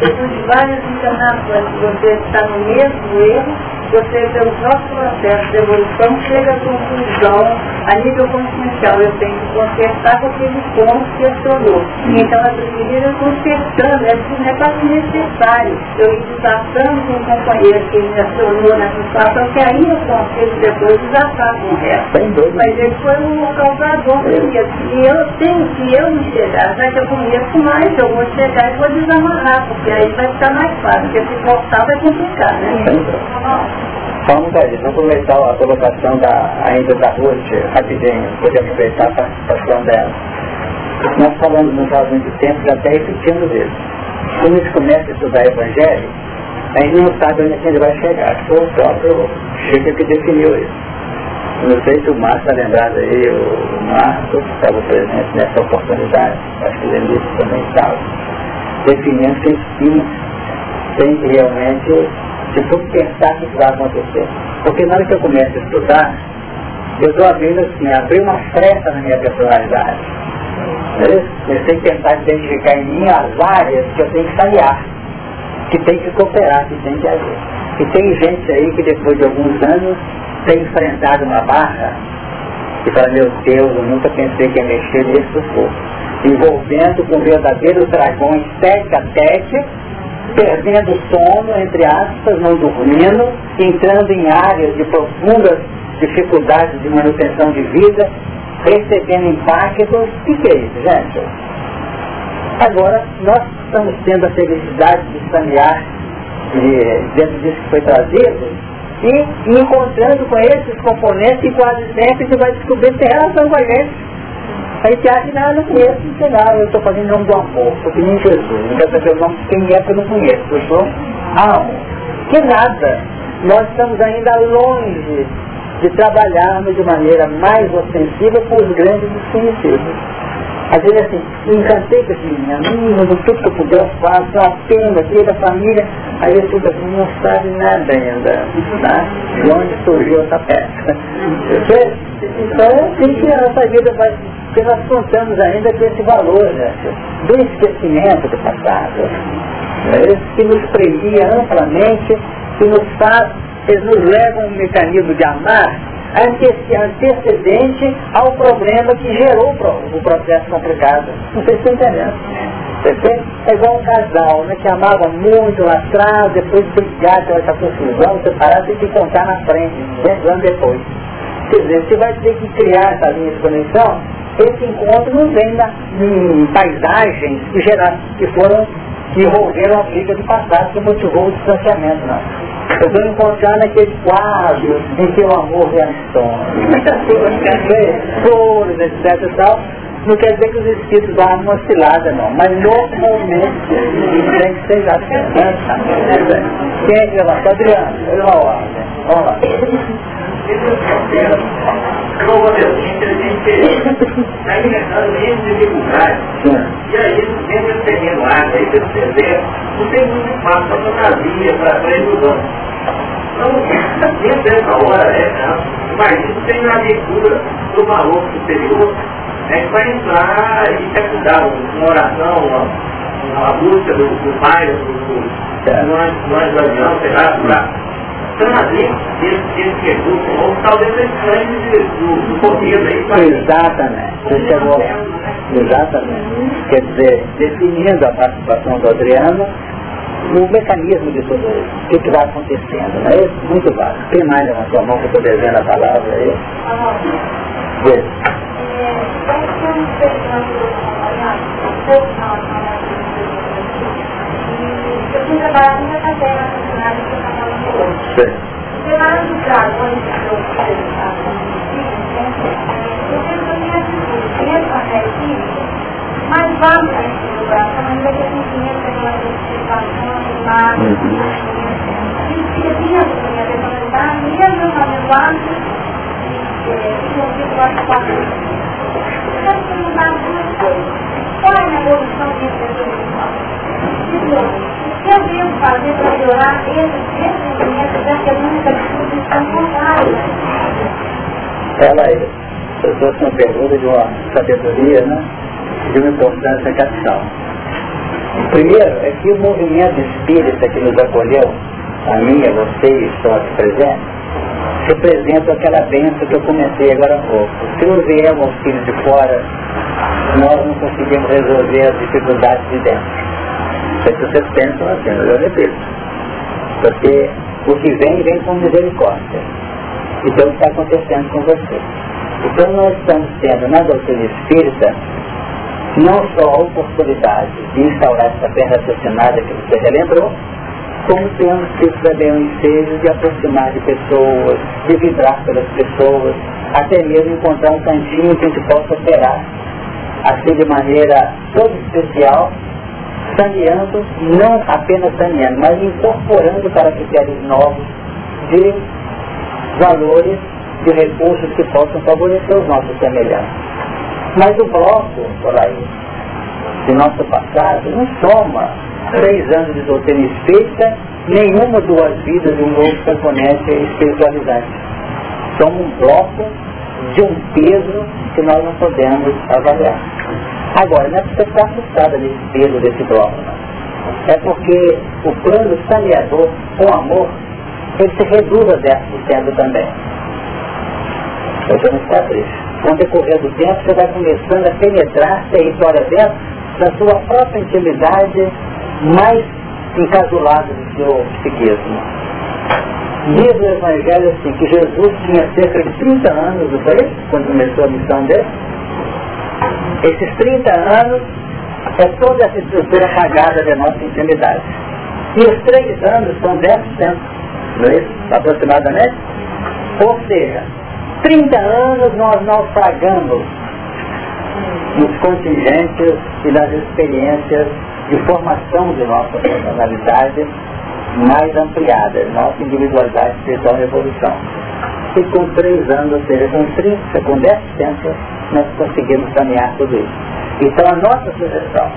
depois de várias encarnações, você está no mesmo erro, você, pelo próprio processo de evolução, chega à conclusão, a nível consciencial, eu tenho que consertar aquele ponto que acionou. Então, a primeira consertando, é um é quase necessário eu ir desatando com um companheiro que me acionou nessa situação, que aí eu consigo depois desatar com o resto. Mas ele foi um causador. E eu tenho que eu me chegar, já que eu conheço mais, eu vou chegar e vou desamarrar, porque aí vai ficar mais fácil, porque se cortar vai complicar, né? Vamos, Thaís, vamos aproveitar a colocação da, ainda da Ruth, rapidinho, poder aproveitar a participação dela. Nós falamos não faz muito tempo, já até repetindo isso. Quando a gente começa a estudar Evangelho, a gente não sabe onde a gente vai chegar. Foi o próprio Chico que definiu isso. Não sei se o Márcio está lembrado aí, o Márcio estava presente nessa oportunidade, acho que o Denise também estava, definindo que sim, tem que realmente se for pensar que isso vai acontecer. Porque na hora que eu começo a estudar, eu estou abrindo assim, abrir uma fresta na minha personalidade. Eu tenho que tentar identificar em mim as áreas que eu tenho que falhar, que tem que cooperar, que tem que agir. E tem gente aí que depois de alguns anos tem enfrentado uma barra e fala, meu Deus, eu nunca pensei que ia mexer nisso fogo. Envolvendo com verdadeiros dragões tete a tete, perdendo sono, entre aspas, não dormindo, entrando em áreas de profundas dificuldades de manutenção de vida, recebendo impactos. O que, é isso, gente? Agora, nós estamos tendo a felicidade de sanear dentro disso que foi trazido e encontrando com esses componentes e quase sempre você vai descobrir que tem relação com a gente. Aí você acha, não, eu não conheço, não sei lá, eu estou fazendo nome do amor, porque nem Jesus, não quero saber o nome de quem é que eu não conheço, eu sou amo. Que nada, nós estamos ainda longe de trabalharmos de maneira mais ostensiva com os grandes desconhecidos. Às vezes assim, encantei com esse menino, amigo, tudo que eu puder eu faço, a pena, aqui da família, aí ele tudo assim, não sabe nada ainda, tá? de onde surgiu essa peça. Então é assim que a nossa vida vai. Porque nós contamos ainda com esse valor né, do esquecimento do passado. É que nos premia amplamente, que nos faz, eles nos levam um mecanismo de amar antecedente ao problema que gerou o processo complicado. Não sei se estão entendendo. É igual um casal, né, que amava muito lá atrás, depois brigar com essa confusão, separar, tem que contar na frente, dez anos depois. Quer dizer, você vai ter que criar essa linha de conexão, esse encontro não vem na, em paisagens que, geraram, que foram que envolveram a briga do passado que motivou o distanciamento, não. Eu estou encontrando aquele quadro em que o amor vem à [laughs] flores, etc e tal, não quer dizer que os espíritos dão uma oscilada, não. Mas normalmente tem que ser já. Quem é que levanta? Adriano, vai lá. Vamos lá. Provavelmente a gente está enfrentando mesmo dificuldades. E aí, dentro desse terreno água, aí, desse deserto, não tem muito espaço para fantasia, para mudando. Então, dentro dessa hora, né, imagina tem uma abertura do valor superior né, que vai entrar e secundar uma oração, uma, uma busca do, do pai, do, do, do anjo do avião, sei lá, para trazer esse recurso, ou talvez do, aí. Exatamente. Você chegou. Exatamente. Quer dizer, definindo a participação do Adriano, o mecanismo de tudo isso, o que, que vai acontecendo, não é isso? Muito vago. Quem mais na sua mão que eu estou devendo a palavra aí? Veja eu fui trabalhar que Sim. Que a que a mas vamos a esse lugar, falando da deficiência pela participação, imagens, e fica dentro da minha personalidade, mesmo fazendo atos, e eu fico participando quero perguntar duas coisas. Qual é a evolução evolução? Segundo, o que eu devo fazer para melhorar ressentimentos daquelas atitudes que estão contrárias? Ela é, eu trouxe uma pergunta de uma sabedoria, né? De uma importância capital. Primeiro, é que o movimento espírita que nos acolheu, a mim, a você e estão aqui presentes, representa aquela bênção que eu comentei agora há pouco. Se não vier um auxílio de fora, nós não conseguimos resolver as dificuldades de dentro. Se vocês pensam assim, eu repito. Porque o que vem, vem com misericórdia. Então o que está acontecendo com você. Então nós estamos tendo na doutrina espírita não só a oportunidade de instaurar essa fé raciocinada que você relembrou, como temos tido também um ensejo de aproximar de pessoas, de vibrar pelas pessoas, até mesmo encontrar um cantinho que a gente possa operar, assim de maneira toda especial, saneando, não apenas saneando, mas incorporando para critérios novos de valores, de recursos que possam favorecer os nossos semelhantes. Mas o bloco, por aí, de nosso passado, não soma seis anos de doutrina espírita, nenhuma duas vidas de um novo componente espiritualidade. Somos um bloco de um peso que nós não podemos avaliar. Agora, não é porque está assustada desse peso desse não. É porque o plano saneador com amor, ele se reduz a 10% também. Você não está triste. Com o decorrer do tempo, você vai começando a penetrar território dentro da sua própria intimidade mais encasulado do seu psiquismo. Diz o Evangelho assim, que Jesus tinha cerca de 30 anos, não foi Quando começou a missão dele. Esses 30 anos é toda essa estrutura cagada da nossa intimidade. E os três anos são 10%, não é? Aproximadamente. Ou seja, 30 anos nós naufragamos nos contingentes e nas experiências de formação de nossa personalidade mais ampliada, nossa individualidade espiritual e evolução. Com três anos, ou seja, com 30, com 10 tempos, nós conseguimos caminhar tudo isso. Então a nossa sugestão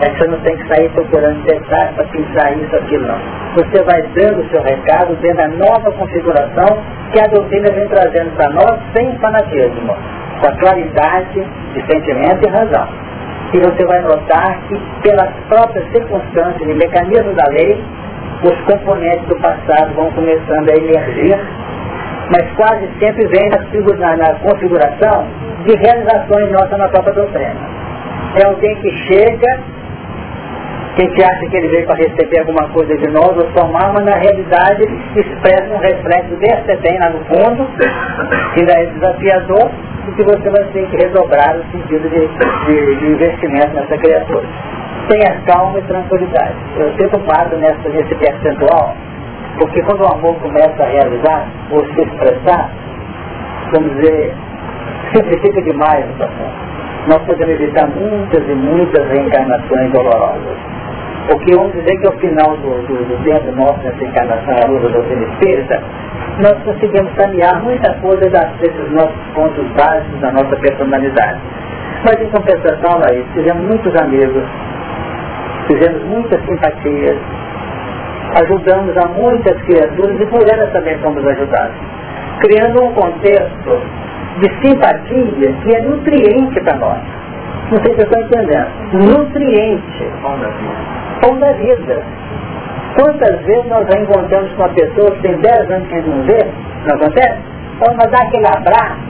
É que você não tem que sair procurando detalhes para pensar isso, aquilo, não. Você vai dando o seu recado dentro da nova configuração que a doutrina vem trazendo para nós sem fanatismo, com a claridade de sentimento e razão. E você vai notar que pelas próprias circunstâncias e mecanismos da lei, os componentes do passado vão começando a emergir, mas quase sempre vem na, na configuração de realizações nossas na própria doutrina. É alguém que chega, que a gente acha que ele veio para receber alguma coisa de nós ou somar, mas na realidade expressa um reflexo desse bem lá no fundo, que ainda é desafiador, e que você vai ter que redobrar o sentido de, de, de investimento nessa criatura. Tenha calma e tranquilidade. Eu sempre paro nessa, nesse percentual, porque quando o amor começa a realizar, ou se expressar, vamos dizer, [laughs] simplifica demais o processo. Nós podemos evitar muitas e muitas reencarnações dolorosas. Porque vamos dizer que ao final do, do, do tempo nosso nessa encarnação à luz da doutrina espírita, nós conseguimos caminhar muita coisa desses nossos pontos básicos da nossa personalidade. Mas em compensação, Laís, fizemos muitos amigos, fizemos muitas simpatias, ajudamos a muitas criaturas e por elas também fomos ajudados. Criando um contexto de simpatia que é nutriente para nós. Não sei se vocês estão entendendo. Nutriente. Pão da vida. Quantas vezes nós já encontramos com uma pessoa que tem 10 anos que a gente não vê, não acontece? Então nós dá aquele abraço,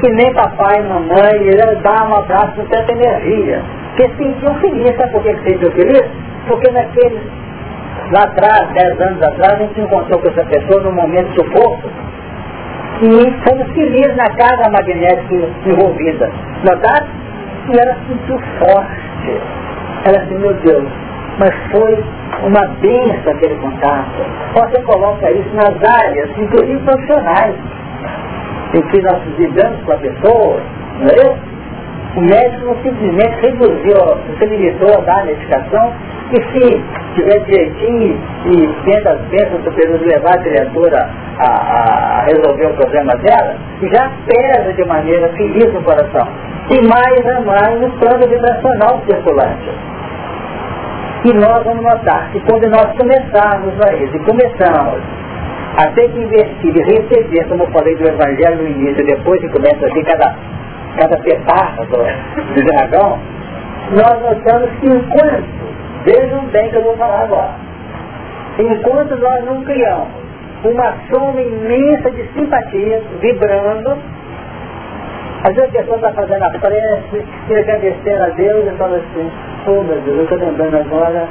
que nem papai mamãe, ele dá um abraço com tanta energia. Que se sentiu feliz, sabe por que se sentiu feliz? Porque naquele, lá atrás, 10 anos atrás, a gente encontrou com essa pessoa num momento de sufoco, e fomos felizes na carga magnética envolvida. Notaram? E ela se sentiu forte. Ela disse, meu Deus, mas foi uma benção aquele contato. Você coloca isso nas áreas, inclusive profissionais, em que nós lidamos com a pessoa, não é isso? O médico não simplesmente reduziu, se limitou a dar a medicação, e se tiver direitinho e tendo as bênçãos superiores levar a criatura a, a, resolver o problema dela, já pesa de maneira feliz no coração. E mais a mais no plano vibracional circulante. E nós vamos notar que quando nós começarmos a isso, e começamos a ter que investir e receber, como eu falei do Evangelho no início, depois que começa a vir cada, cada pedaço do, do dragão, nós notamos que enquanto, vejam bem que eu vou falar agora, enquanto nós não criamos uma soma imensa de simpatia, vibrando, às vezes a pessoa está fazendo a prece e agradecer a Deus e fala assim, oh meu Deus, eu estou lembrando agora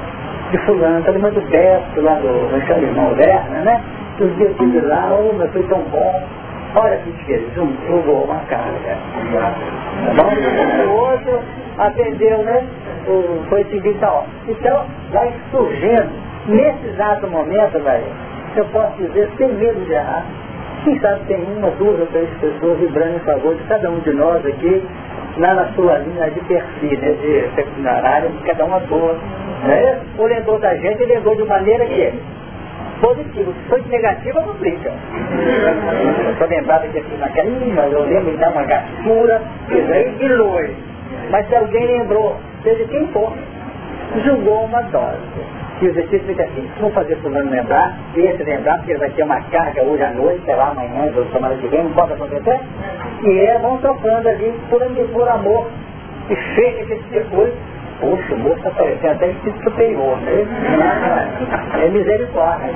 de fulano, estou lembrando do Beto lá do Irmão Werner, né? Que os dias de lá, oh meu, foi tão bom. Olha que diferença, jogou uma carga. Bom? O outro atendeu, né? O, foi seguir tal. Então, vai surgindo, nesse exato momento, vai, eu posso dizer, sem medo de errar, quem sabe tem uma, duas ou três pessoas vibrando em favor de cada um de nós aqui, lá na sua linha de perfil, né, de secundária, cada uma boa. Né? Orientou da gente lembrou de maneira que positiva. Se negativa, não brinca. Eu estou lembrado que aqui naquela, mas eu lembro de dar uma gastura, de longe. Mas se alguém lembrou, seja quem for, julgou uma dose. E os Espíritos ficam assim, vamos fazer fulano lembrar, esse lembrar, porque ele vai ter uma carga hoje à noite, sei lá, amanhã, ou semana que vem, não pode acontecer. E é, vão tocando ali por, por amor. E chega que depois, poxa, o moço está parecendo até espírito superior, né? É misericórdia.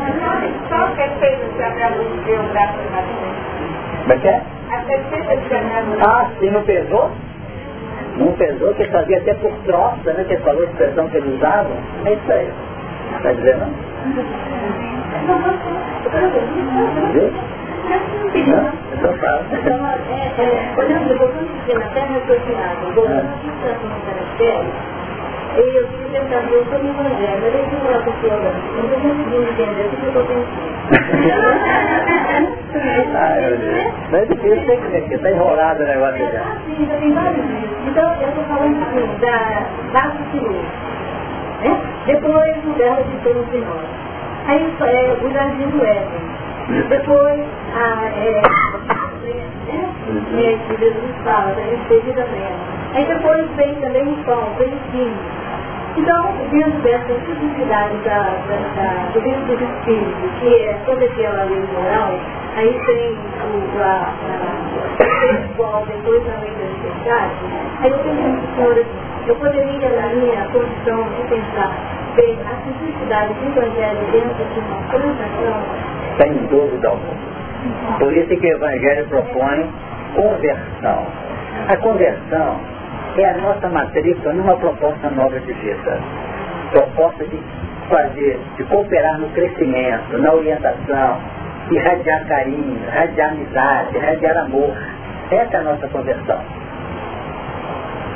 Só que fez o Sagrado Geográfico Como é que é? Ah, sim, não pesou? Não pesou, que fazia até por troça, né? Que ele falou a expressão que ele usava. É isso aí. Está dizendo? Não? Então fala. Então, é, é, olhando, voltando aqui na terra raciocinada, voltando aqui para a caractere, eu fui tentar ver sobre o evangelho, eu dei uma pessoa, não estou conseguindo entender o que eu estou pensando. Ah, meu Deus. Mas é difícil, que ver, está enrolado o negócio já. Sim, já tem vários. Então, eu estou falando assim, da raciocínio. Né? Depois o dela de todos nós. Aí é, o jardim do Éden. Depois a é, né? que Jesus fala da respeito da terra. Aí depois vem também o pão, o peitinho. Então, dentro dessa simplicidade da, da, da, do livro que é toda aquela lei moral, aí tem o, a, a, igual depois da lei da liberdade, aí eu pergunto, senhora, eu poderia, na minha condição de pensar, ver a simplicidade do Evangelho dentro de uma transação? Sem dúvida alguma. Por isso que o Evangelho propõe conversão. A conversão é a nossa matrícula numa proposta nova de vida. Proposta de fazer, de cooperar no crescimento, na orientação, irradiar carinho, irradiar amizade, irradiar amor. Essa é a nossa conversão.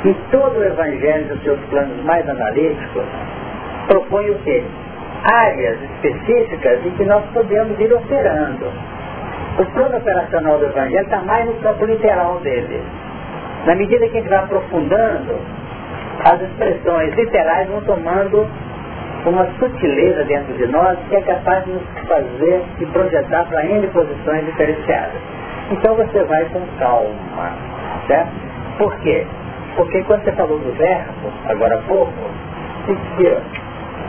E todo o Evangelho, dos seus planos mais analíticos, propõe o quê? Áreas específicas em que nós podemos ir operando. O plano operacional do Evangelho está mais no campo literal dele. Na medida que a gente vai aprofundando, as expressões literais vão tomando uma sutileza dentro de nós que é capaz de nos fazer e projetar para N posições diferenciadas. Então você vai com calma, certo? Por quê? Porque quando você falou do verbo, agora há pouco, disse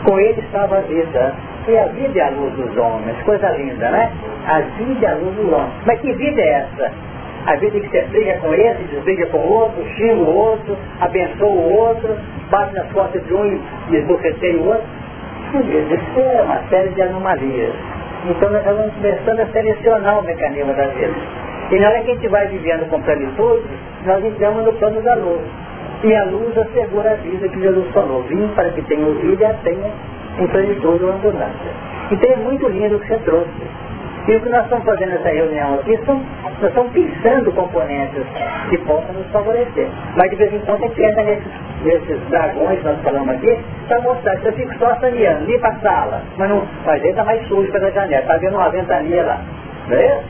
com ele estava a vida. E a vida é a luz dos homens, coisa linda, né? A vida é a luz dos homens. Mas que vida é essa? A vida que você briga com esse, desbriga com o outro, xinga o outro, abençoa o outro, bate nas costas de um e esbofeteia o outro. Isso é uma série de anomalias. Então nós estamos começando a selecionar o mecanismo da vida. E na hora que a gente vai vivendo com plenitude, nós entramos no plano da luz. E a luz assegura a vida que Jesus falou. Vim para que tenha vida e a tenha em plenitude ou abundância. Então é muito lindo o que você trouxe. E o que nós estamos fazendo nessa reunião aqui, são, nós estamos pensando componentes que possam nos favorecer. Mas de vez em quando a gente entra nesses, nesses dragões que nós falamos aqui, para mostrar que eu fico só saneando, limpa a sala, mas não, mas ele está mais sujo pela janela, está vendo uma ventania lá. Não é?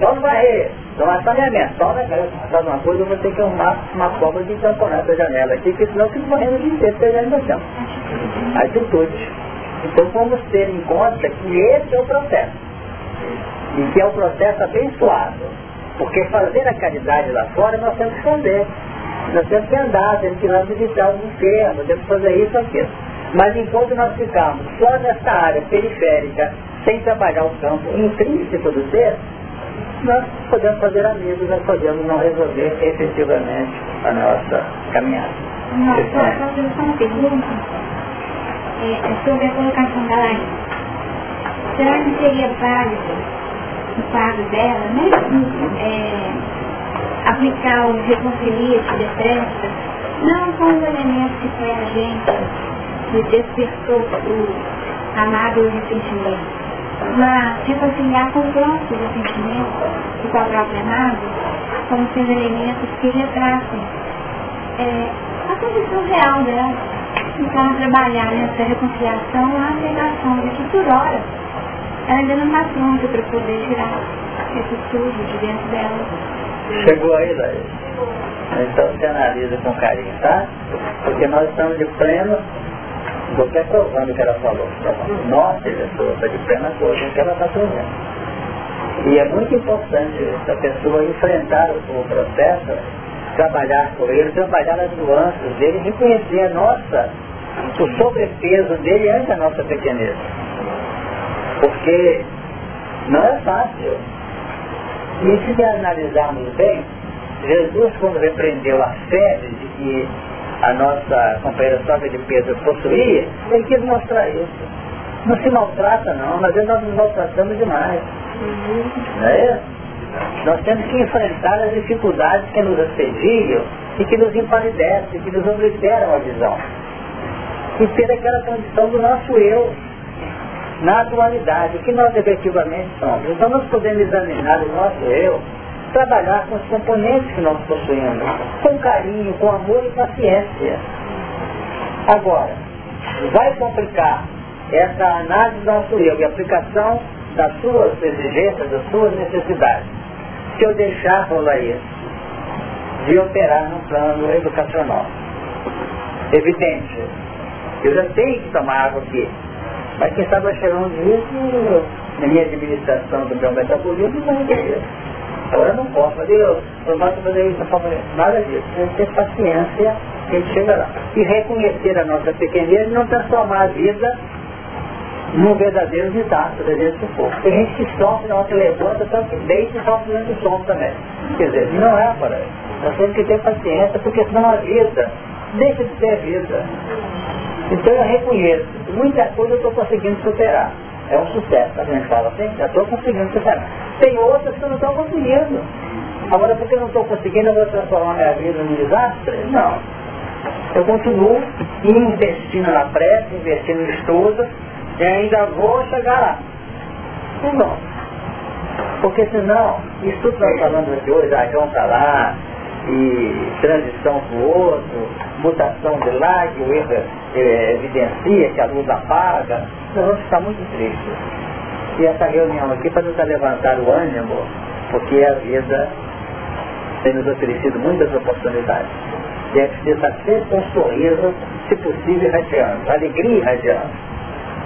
Só não varrer, tomar saneamento, só na faz uma coisa, eu vou ter que arrumar uma cobra de tamponar essa janela aqui, porque senão eu fico morrendo de inteiro no chão. Atitude. Então vamos ter em conta que esse é o processo e que é um processo abençoado. Porque fazer a caridade lá fora nós temos que fazer. Nós temos que andar, temos que ir lá visitar o inferno, temos que fazer isso aqui. Mas enquanto nós ficamos só nessa área periférica, sem trabalhar o campo intrínseco do ser, nós podemos fazer amigos, nós podemos não resolver efetivamente a nossa caminhada. Nossa, só fazer uma pergunta é, é, sobre a colocação da Laís. Será que seria válido no quadro dela, né? É, aplicar o reconciliante de festa, não com os elementos que foi a gente que despertou o amado ressentimento, mas reconciliar com o próprio ressentimento e com a própria amado, como sendo elementos que retratem é, a condição real dela. Então, trabalhar nessa reconciliação, a aceitação de que por hora ela ainda não está pronta para poder tirar esse sujo de dentro dela. Chegou aí, Laís. Então você analisa com carinho, tá? Porque nós estamos de pleno, você provando o que ela falou. Nossa pessoa está de plena coisa que ela está trazendo. E é muito importante a pessoa enfrentar o processo, trabalhar com ele, trabalhar as nuances dele, reconhecer a nossa, o sobrepeso dele ante a nossa pequenez. Porque não é fácil. E se analisarmos bem, Jesus quando repreendeu a febre de que a nossa companheira sogra de Pedro possuía, ele quis mostrar isso. Não se maltrata não, mas nós nos maltratamos demais. Não é isso? Nós temos que enfrentar as dificuldades que nos assediam e que nos empalidecem, que nos obliteram a visão. E ter aquela condição do nosso eu, na atualidade, o que nós efetivamente somos. Então nós podemos examinar o nosso eu, trabalhar com os componentes que nós possuímos, com carinho, com amor e paciência. Agora, vai complicar essa análise do nosso eu e aplicação das suas exigências, das suas necessidades. Se eu deixar rolar isso, de operar no plano educacional. Evidente, eu já tenho que tomar água aqui, mas quem sabe vai chegar um dia na minha administração do meu metabolismo vai. Agora eu não posso, mas eu não posso fazer isso Nada disso. Tem que ter paciência que ele chega lá. E reconhecer a nossa pequenez e não transformar a vida num verdadeiro desastre desse povo. Tem gente que sofre na hora que levanta, só que deita e sofre durante o sono também. Quer dizer, não é para. Nós temos que ter paciência, porque senão a vida deixa de ser vida. Então eu reconheço, muita coisa eu estou conseguindo superar. É um sucesso, a gente fala assim, já estou conseguindo superar. Tem outras que eu não estou conseguindo. Agora, porque eu não estou conseguindo, eu vou transformar minha vida num desastre? Não. Eu continuo investindo na prece, investindo no estudo, e ainda vou chegar lá. Não. Porque senão, isso tudo que nós falamos aqui hoje, vamos para lá, e transição para o outro, mutação de lá, que o erro é, evidencia, que a luz apaga, nós vamos ficar muito tristes. E essa reunião aqui para nos levantar o ânimo, porque a vida tem nos oferecido muitas oportunidades. E é preciso estar sempre com um sorriso, se possível, irradiando, alegria irradiando.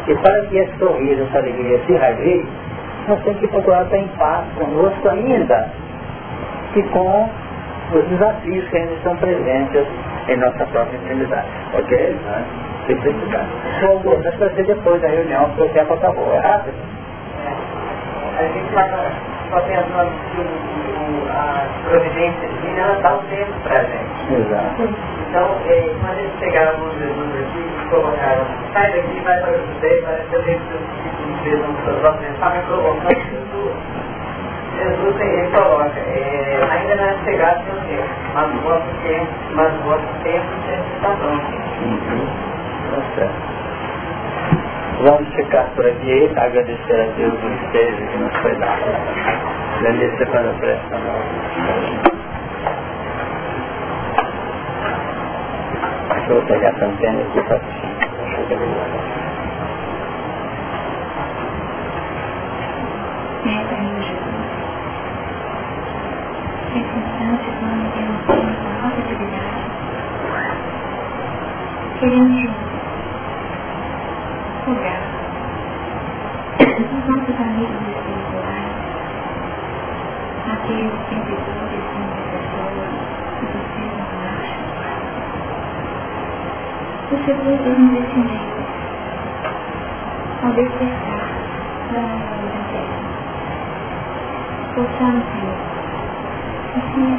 E para que esse sorriso, essa alegria se irradie, nós temos que procurar estar em paz conosco ainda e com os desafios que ainda estão presentes em nossa própria intimidade. Ok? Simplicidade. Só vou fazer depois da reunião, porque o tempo acabou. É rápido? A gente está pensando que a providência divina dá o tempo para a gente. Exato. Então, eh, quando eles pegaram alguns Jesus aqui e colocaram, sai daqui, vai para o judeu, parece que eu tenho que fez um filósofo, está me provocando Jesus. Jesus ele coloca, é, ainda não é chegado seu tempo, mas o vosso tempo, mas o vosso tempo sempre está pronto. Uhum. Tá certo. Vamos ficar por aqui, agradecer a Deus o mistério que nos foi dado. Agradecer para a pressa. Deixa eu pegar essa antena aqui para circunstâncias não denunciam com alta atividade. Queremos juntos rogar os nossos amigos espirituais, aqueles servidores e intercessores que vocês não acham, os servidores investimentos, ao despertar da luz interna, possamos,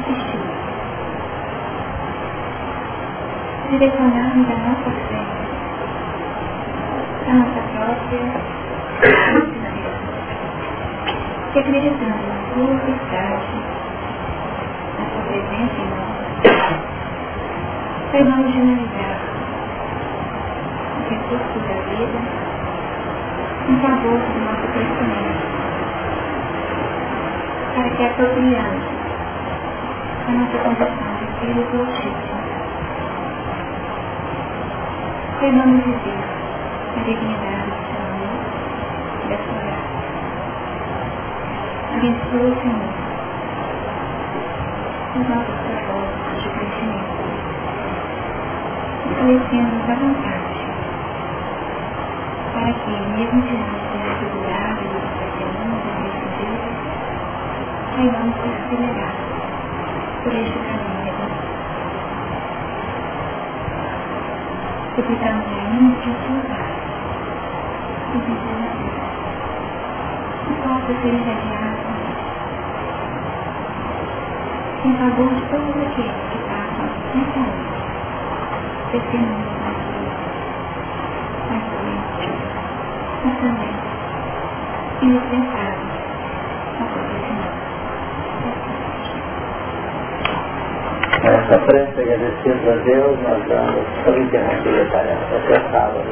Senhor, assim assistir. Direcionar-nos a nossa fé, a nossa própria que acreditando na sua verdade, na sua presença em nós, saibamos generalizar os recursos da vida em favor do nosso crescimento, para que apropriamos a nossa condição de filhos do Altíssimo. Queremos viver a dignidade do seu amor e da sua graça. Abençoa, Senhor, os nossos propósitos de crescimento, fortalecendo-nos à vontade, para que, mesmo diante das dificuldades e dos perseguidos desse dia, saibamos perseverar por este caminho. Suplicamos ainda que o seu Pai, o viver a Deus, que possa ser irradiado em favor de todos aqueles que passam nessa noite, testemunhos da vida, mais doentes, mas também indispensáveis ao próprio Senhor. Essa prece agradecendo a Deus, nós vamos interromper a tarefa até sábado.